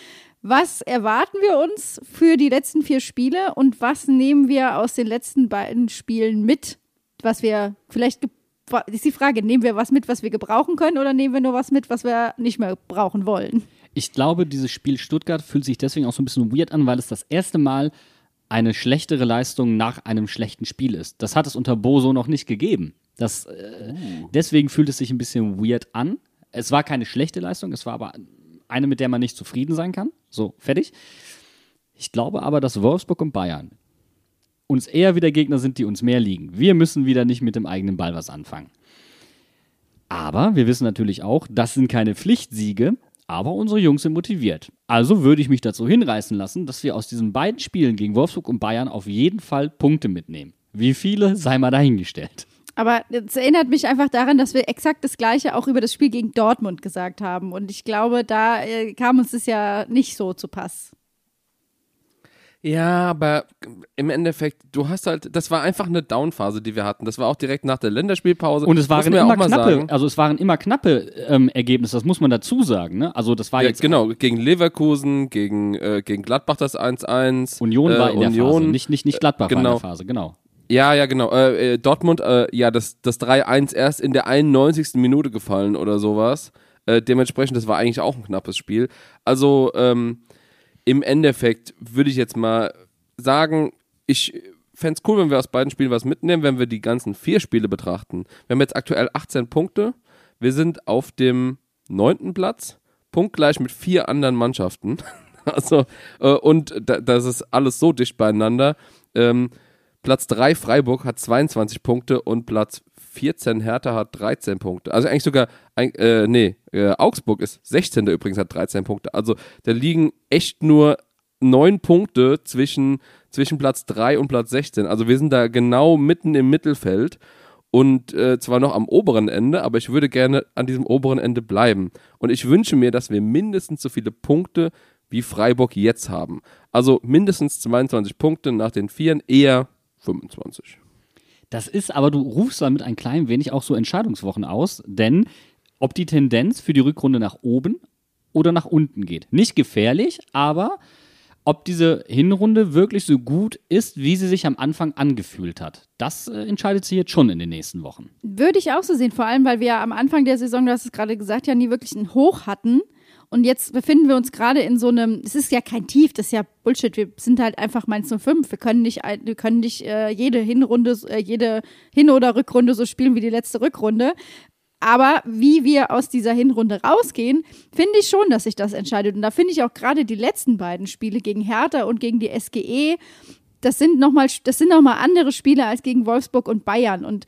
Was erwarten wir uns für die letzten vier Spiele und was nehmen wir aus den letzten beiden Spielen mit, was wir vielleicht ist die Frage, nehmen wir was mit, was wir gebrauchen können oder nehmen wir nur was mit, was wir nicht mehr brauchen wollen? Ich glaube, dieses Spiel Stuttgart fühlt sich deswegen auch so ein bisschen weird an, weil es das erste Mal eine schlechtere Leistung nach einem schlechten Spiel ist. Das hat es unter Boso noch nicht gegeben. Das, äh, Deswegen fühlt es sich ein bisschen weird an. Es war keine schlechte Leistung, es war aber eine, mit der man nicht zufrieden sein kann. So, fertig. Ich glaube aber, dass Wolfsburg und Bayern uns eher wieder Gegner sind, die uns mehr liegen. Wir müssen wieder nicht mit dem eigenen Ball was anfangen. Aber wir wissen natürlich auch, das sind keine Pflichtsiege, aber unsere Jungs sind motiviert. Also würde ich mich dazu hinreißen lassen, dass wir aus diesen beiden Spielen gegen Wolfsburg und Bayern auf jeden Fall Punkte mitnehmen. Wie viele, sei mal dahingestellt. Aber es erinnert mich einfach daran, dass wir exakt das Gleiche auch über das Spiel gegen Dortmund gesagt haben. Und ich glaube, da äh, kam uns das ja nicht so zu Pass. Ja, aber im Endeffekt, du hast halt, das war einfach eine Downphase, die wir hatten. Das war auch direkt nach der Länderspielpause. Und es waren immer auch mal knappe, sagen. also es waren immer knappe ähm, Ergebnisse, das muss man dazu sagen. Ne? Also das war Ja, jetzt genau, gegen Leverkusen, gegen, äh, gegen Gladbach das 1-1. Union äh, war in der Union, Phase, nicht, nicht, nicht Gladbach war in genau. der Phase, genau. Ja, ja, genau. Äh, äh, Dortmund, äh, ja, das, das 3-1 erst in der 91. Minute gefallen oder sowas. Äh, dementsprechend, das war eigentlich auch ein knappes Spiel. Also, ähm, im Endeffekt würde ich jetzt mal sagen, ich fände es cool, wenn wir aus beiden Spielen was mitnehmen, wenn wir die ganzen vier Spiele betrachten. Wir haben jetzt aktuell 18 Punkte. Wir sind auf dem neunten Platz, punktgleich mit vier anderen Mannschaften. [LAUGHS] Also, äh, und da, das ist alles so dicht beieinander. Ähm, Platz 3 Freiburg hat 22 Punkte und Platz 14 Hertha hat 13 Punkte. Also eigentlich sogar, äh, nee, äh, Augsburg ist 16. übrigens, hat 13 Punkte. Also da liegen echt nur neun Punkte zwischen, zwischen Platz 3 und Platz 16. Also wir sind da genau mitten im Mittelfeld und äh, zwar noch am oberen Ende, aber ich würde gerne an diesem oberen Ende bleiben. Und ich wünsche mir, dass wir mindestens so viele Punkte wie Freiburg jetzt haben. Also mindestens 22 Punkte nach den Vieren, eher 25. Das ist aber, du rufst damit ein klein wenig auch so Entscheidungswochen aus, denn ob die Tendenz für die Rückrunde nach oben oder nach unten geht. Nicht gefährlich, aber ob diese Hinrunde wirklich so gut ist, wie sie sich am Anfang angefühlt hat. Das äh, entscheidet sich jetzt schon in den nächsten Wochen. Würde ich auch so sehen, vor allem, weil wir ja am Anfang der Saison, du hast es gerade gesagt, ja nie wirklich ein Hoch hatten. Und jetzt befinden wir uns gerade in so einem, es ist ja kein Tief, das ist ja Bullshit. Wir sind halt einfach Mainz 05. Wir können nicht, wir können nicht äh, jede Hinrunde, äh, jede Hin- oder Rückrunde so spielen wie die letzte Rückrunde. Aber wie wir aus dieser Hinrunde rausgehen, finde ich schon, dass sich das entscheidet. Und da finde ich auch gerade die letzten beiden Spiele gegen Hertha und gegen die SGE, das sind nochmal das sind noch mal andere Spiele als gegen Wolfsburg und Bayern. Und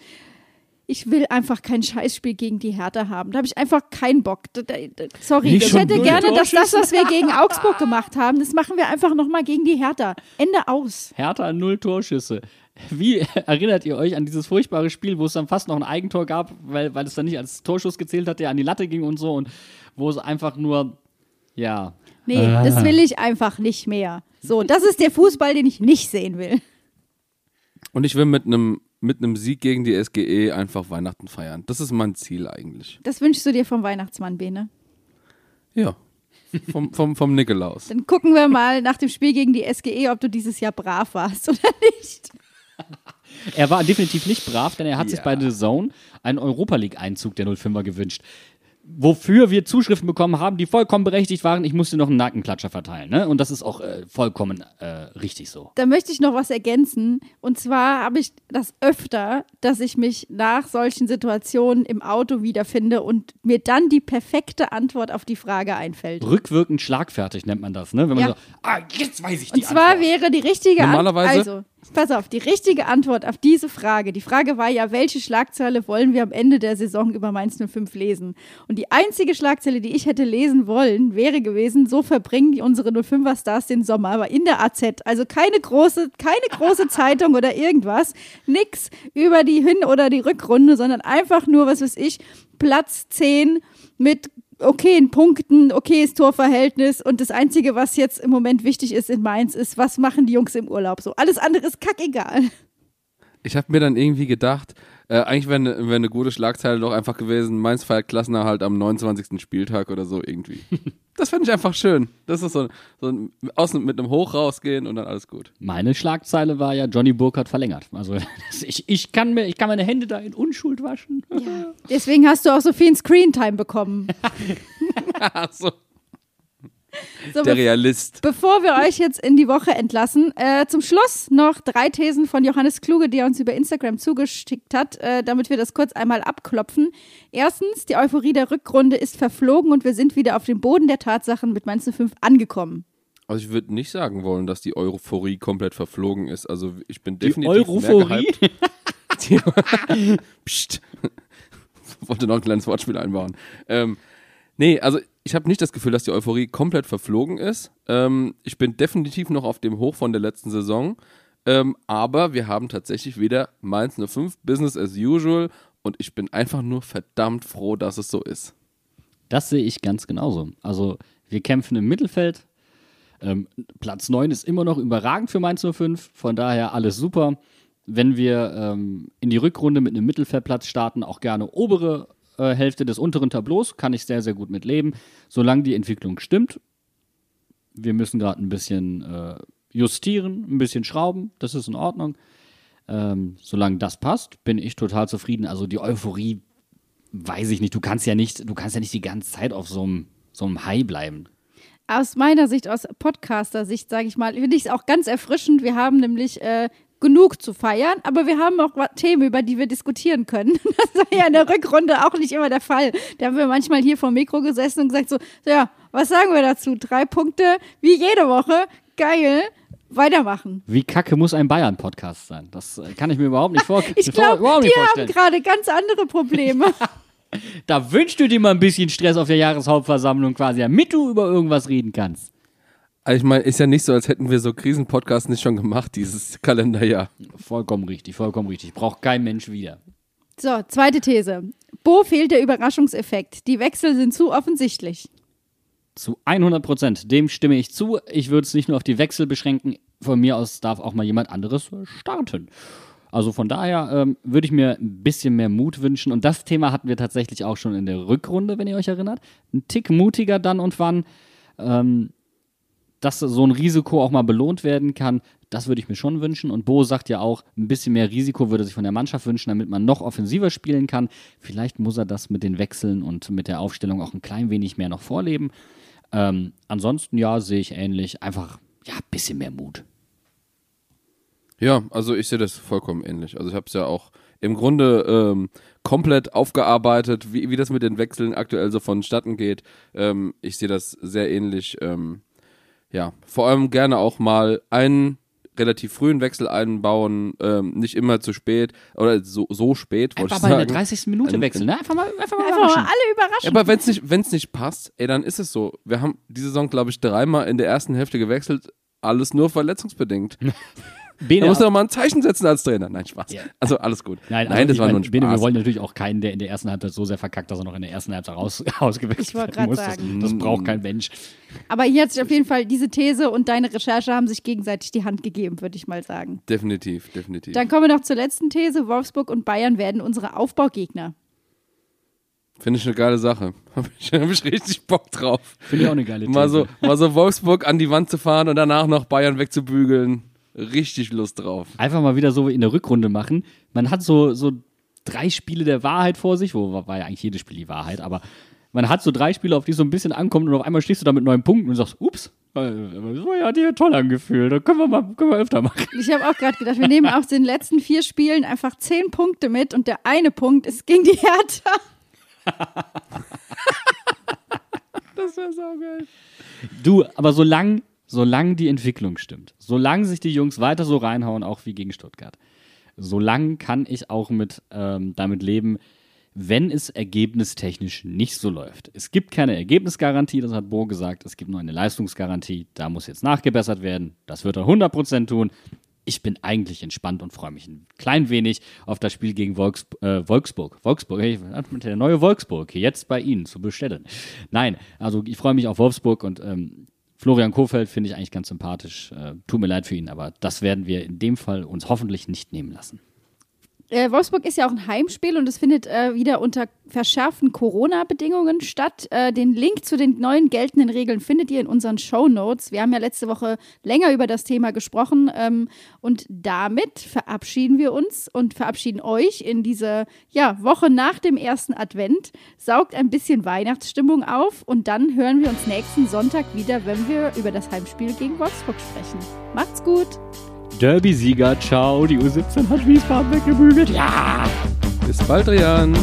ich will einfach kein Scheißspiel gegen die Hertha haben. Da habe ich einfach keinen Bock. Da, da, da, sorry, Nicht ich hätte gerne, dass das, was wir gegen Augsburg gemacht haben, das machen wir einfach nochmal gegen die Hertha. Ende aus. Hertha null Torschüsse. Wie [LAUGHS] erinnert ihr euch an dieses furchtbare Spiel, wo es dann fast noch ein Eigentor gab, weil, weil es dann nicht als Torschuss gezählt hat, der an die Latte ging und so und wo es einfach nur, ja, Nee, das will ich einfach nicht mehr. So, das ist der Fußball, den ich nicht sehen will. Und ich will mit einem mit einem Sieg gegen die SGE einfach Weihnachten feiern. Das ist mein Ziel eigentlich. Das wünschst du dir vom Weihnachtsmann, Bene. Ja. Vom, vom, vom Nikolaus. Dann gucken wir mal nach dem Spiel gegen die SGE, ob du dieses Jahr brav warst oder nicht. Er war definitiv nicht brav, denn er hat sich Ja. bei The Zone einen Europa League-Einzug der 05er gewünscht. Wofür wir Zuschriften bekommen haben, die vollkommen berechtigt waren, ich musste noch einen Nackenklatscher verteilen. Ne? Und das ist auch äh, vollkommen äh, richtig so. Da möchte ich noch was ergänzen. Und zwar habe ich das öfter, dass ich mich nach solchen Situationen im Auto wiederfinde und mir dann die perfekte Antwort auf die Frage einfällt. Rückwirkend schlagfertig nennt man das, ne? Wenn man Ja. so, ah, jetzt weiß ich die Und zwar Antwort. wäre die richtige Normalerweise- Antwort. Also, Pass auf, die richtige Antwort auf diese Frage, die Frage war ja, welche Schlagzeile wollen wir am Ende der Saison über Mainz 05 lesen? Und die einzige Schlagzeile, die ich hätte lesen wollen, wäre gewesen, so verbringen unsere 05er Stars den Sommer, aber in der AZ. Also keine große, keine große [LAUGHS] Zeitung oder irgendwas, nix über die Hin- oder die Rückrunde, sondern einfach nur, was weiß ich, Platz 10 mit okayen Punkten, okayes Torverhältnis und das Einzige, was jetzt im Moment wichtig ist in Mainz, ist, was machen die Jungs im Urlaub so. Alles andere ist kackegal. Ich habe mir dann irgendwie gedacht, äh, eigentlich wäre eine wär ne gute Schlagzeile doch einfach gewesen, Mainz feiert Klassenerhalt am 29. Spieltag oder so irgendwie. [LAUGHS] das fände ich einfach schön. Das ist so, so ein, außen mit einem Hoch rausgehen und dann alles gut. Meine Schlagzeile war ja, Johnny Burkhardt verlängert. Also [LAUGHS] ich, ich, kann mir, ich kann meine Hände da in Unschuld waschen. Deswegen hast du auch so viel Screentime bekommen. [LAUGHS] so, [LAUGHS] So, der be Realist. bevor wir euch jetzt in die Woche entlassen, äh, zum Schluss noch drei Thesen von Johannes Kluge, die er uns über Instagram zugeschickt hat, äh, damit wir das kurz einmal abklopfen. Erstens, die Euphorie der Rückrunde ist verflogen und wir sind wieder auf dem Boden der Tatsachen mit Mainz 05 angekommen. Also ich würde nicht sagen wollen, dass die Euphorie komplett verflogen ist. Also ich bin Die definitiv mehr Europhorie? gehypt. [LAUGHS] [LAUGHS] Psst. Wollte noch ein kleines Wortspiel einbauen. Ähm, nee, also ich habe nicht das Gefühl, dass die Euphorie komplett verflogen ist. Ähm, ich bin definitiv noch auf dem Hoch von der letzten Saison. Ähm, aber wir haben tatsächlich wieder Mainz 05 Business as usual und ich bin einfach nur verdammt froh, dass es so ist. Das sehe ich ganz genauso. Also wir kämpfen im Mittelfeld. Ähm, Platz 9 ist immer noch überragend für Mainz 05. Von daher alles super. Wenn wir ähm, in die Rückrunde mit einem Mittelfeldplatz starten, auch gerne obere äh, Hälfte des unteren Tableaus, kann ich sehr, sehr gut mitleben. Solange die Entwicklung stimmt. Wir müssen gerade ein bisschen äh, justieren, ein bisschen schrauben. Das ist in Ordnung. Ähm, solange das passt, bin ich total zufrieden. Also die Euphorie weiß ich nicht. Du kannst ja nicht, du kannst ja nicht die ganze Zeit auf so einem, so einem High bleiben. Aus meiner Sicht, aus Podcaster-Sicht, sage ich mal, finde ich es auch ganz erfrischend. Wir haben nämlich äh, genug zu feiern, aber wir haben auch Themen, über die wir diskutieren können. [LAUGHS] Das war ja in der Rückrunde auch nicht immer der Fall. Da haben wir manchmal hier vor dem Mikro gesessen und gesagt so, ja, was sagen wir dazu? Drei Punkte, wie jede Woche, geil, weitermachen. Wie kacke muss ein Bayern-Podcast sein? Das äh, kann ich mir überhaupt nicht, vor [LAUGHS] Ich [LAUGHS] vor- glaube, überhaupt die nicht haben vorstellen. gerade ganz andere Probleme. Da wünschst du dir mal ein bisschen Stress auf der Jahreshauptversammlung quasi, damit du über irgendwas reden kannst. Also ich meine, ist ja nicht so, als hätten wir so Krisenpodcasts nicht schon gemacht dieses Kalenderjahr. Vollkommen richtig, vollkommen richtig. Braucht kein Mensch wieder. So, zweite These. Bo fehlt der Überraschungseffekt. Die Wechsel sind zu offensichtlich. Zu 100 Prozent. Dem stimme ich zu. Ich würde es nicht nur auf die Wechsel beschränken. Von mir aus darf auch mal jemand anderes starten. Also von daher ähm, würde ich mir ein bisschen mehr Mut wünschen. Und das Thema hatten wir tatsächlich auch schon in der Rückrunde, wenn ihr euch erinnert. Ein Tick mutiger dann und wann. Ähm, dass so ein Risiko auch mal belohnt werden kann, das würde ich mir schon wünschen. Und Bo sagt ja auch, ein bisschen mehr Risiko würde sich von der Mannschaft wünschen, damit man noch offensiver spielen kann. Vielleicht muss er das mit den Wechseln und mit der Aufstellung auch ein klein wenig mehr noch vorleben. Ähm, ansonsten ja, sehe ich ähnlich. Einfach, ja, ein bisschen mehr Mut. Ja, also ich sehe das vollkommen ähnlich. Also ich habe es ja auch im Grunde ähm, komplett aufgearbeitet, wie, wie das mit den Wechseln aktuell so vonstatten geht. Ähm, ich sehe das sehr ähnlich. Ähm, ja, vor allem gerne auch mal einen relativ frühen Wechsel einbauen, ähm, nicht immer zu spät oder so, so spät, wollte ich Einfach mal in sagen. der 30. Minute Ein- wechseln, ne? Einfach mal, einfach mal Einfach mal überraschen. alle überraschen. Ja, aber wenn es nicht, wenn's nicht passt, ey, dann ist es so. Wir haben die Saison, glaube ich, dreimal in der ersten Hälfte gewechselt, alles nur verletzungsbedingt. [LAUGHS] Bene, Da musst du doch mal ein Zeichen setzen als Trainer. Nein, Spaß. Ja. Also alles gut. Nein, Nein also das war mein, nur ein Bene, wir Spaß. wollen natürlich auch keinen, der in der ersten Halbzeit so sehr verkackt, dass er noch in der ersten Halbzeit raus, [LAUGHS] ausgewechselt Ich wollte werden muss. Das, sagen. das braucht kein Mensch. Aber hier hat sich auf jeden Fall diese These und deine Recherche haben sich gegenseitig die Hand gegeben, würde ich mal sagen. Definitiv, definitiv. Dann kommen wir noch zur letzten These. Wolfsburg und Bayern werden unsere Aufbaugegner. Finde ich eine geile Sache. [LAUGHS] Habe ich, hab ich richtig Bock drauf. Finde ich auch eine geile These. Mal so, mal so Wolfsburg an die Wand zu fahren und danach noch Bayern wegzubügeln. Richtig Lust drauf. Einfach mal wieder so wie in der Rückrunde machen. Man hat so, so drei Spiele der Wahrheit vor sich, wo war ja eigentlich jedes Spiel die Wahrheit, aber man hat so drei Spiele, auf die es so ein bisschen ankommt und auf einmal stehst du da mit neun Punkten und sagst, ups, äh, so ja, die hat toll angefühlt, da können wir mal, können wir öfter machen. Ich habe auch gerade gedacht, wir nehmen aus den letzten vier Spielen einfach zehn Punkte mit und der eine Punkt ist gegen die Hertha. [LAUGHS] Das wäre so geil. Du, aber solange solange die Entwicklung stimmt, solange sich die Jungs weiter so reinhauen, auch wie gegen Stuttgart, solange kann ich auch mit ähm, damit leben, wenn es ergebnistechnisch nicht so läuft. Es gibt keine Ergebnisgarantie, das hat Bo gesagt, es gibt nur eine Leistungsgarantie, da muss jetzt nachgebessert werden, das wird er 100% tun. Ich bin eigentlich entspannt und freue mich ein klein wenig auf das Spiel gegen Volks, äh, Wolfsburg. Wolfsburg, hey, der neue Wolfsburg, jetzt bei Ihnen zu bestellen. Nein, also ich freue mich auf Wolfsburg und ähm, Florian Kofeld finde ich eigentlich ganz sympathisch. Äh, tut mir leid für ihn, aber das werden wir in dem Fall uns hoffentlich nicht nehmen lassen. Äh, Wolfsburg ist ja auch ein Heimspiel und es findet äh, wieder unter verschärften Corona-Bedingungen statt. Äh, den Link zu den neuen geltenden Regeln findet ihr in unseren Show Notes. Wir haben ja letzte Woche länger über das Thema gesprochen ähm, und damit verabschieden wir uns und verabschieden euch in diese ja, Woche nach dem ersten Advent. Saugt ein bisschen Weihnachtsstimmung auf und dann hören wir uns nächsten Sonntag wieder, wenn wir über das Heimspiel gegen Wolfsburg sprechen. Macht's gut! Derby-Sieger, ciao, die U17 hat Wiesbaden weggebügelt. Ja! Bis bald, Rian.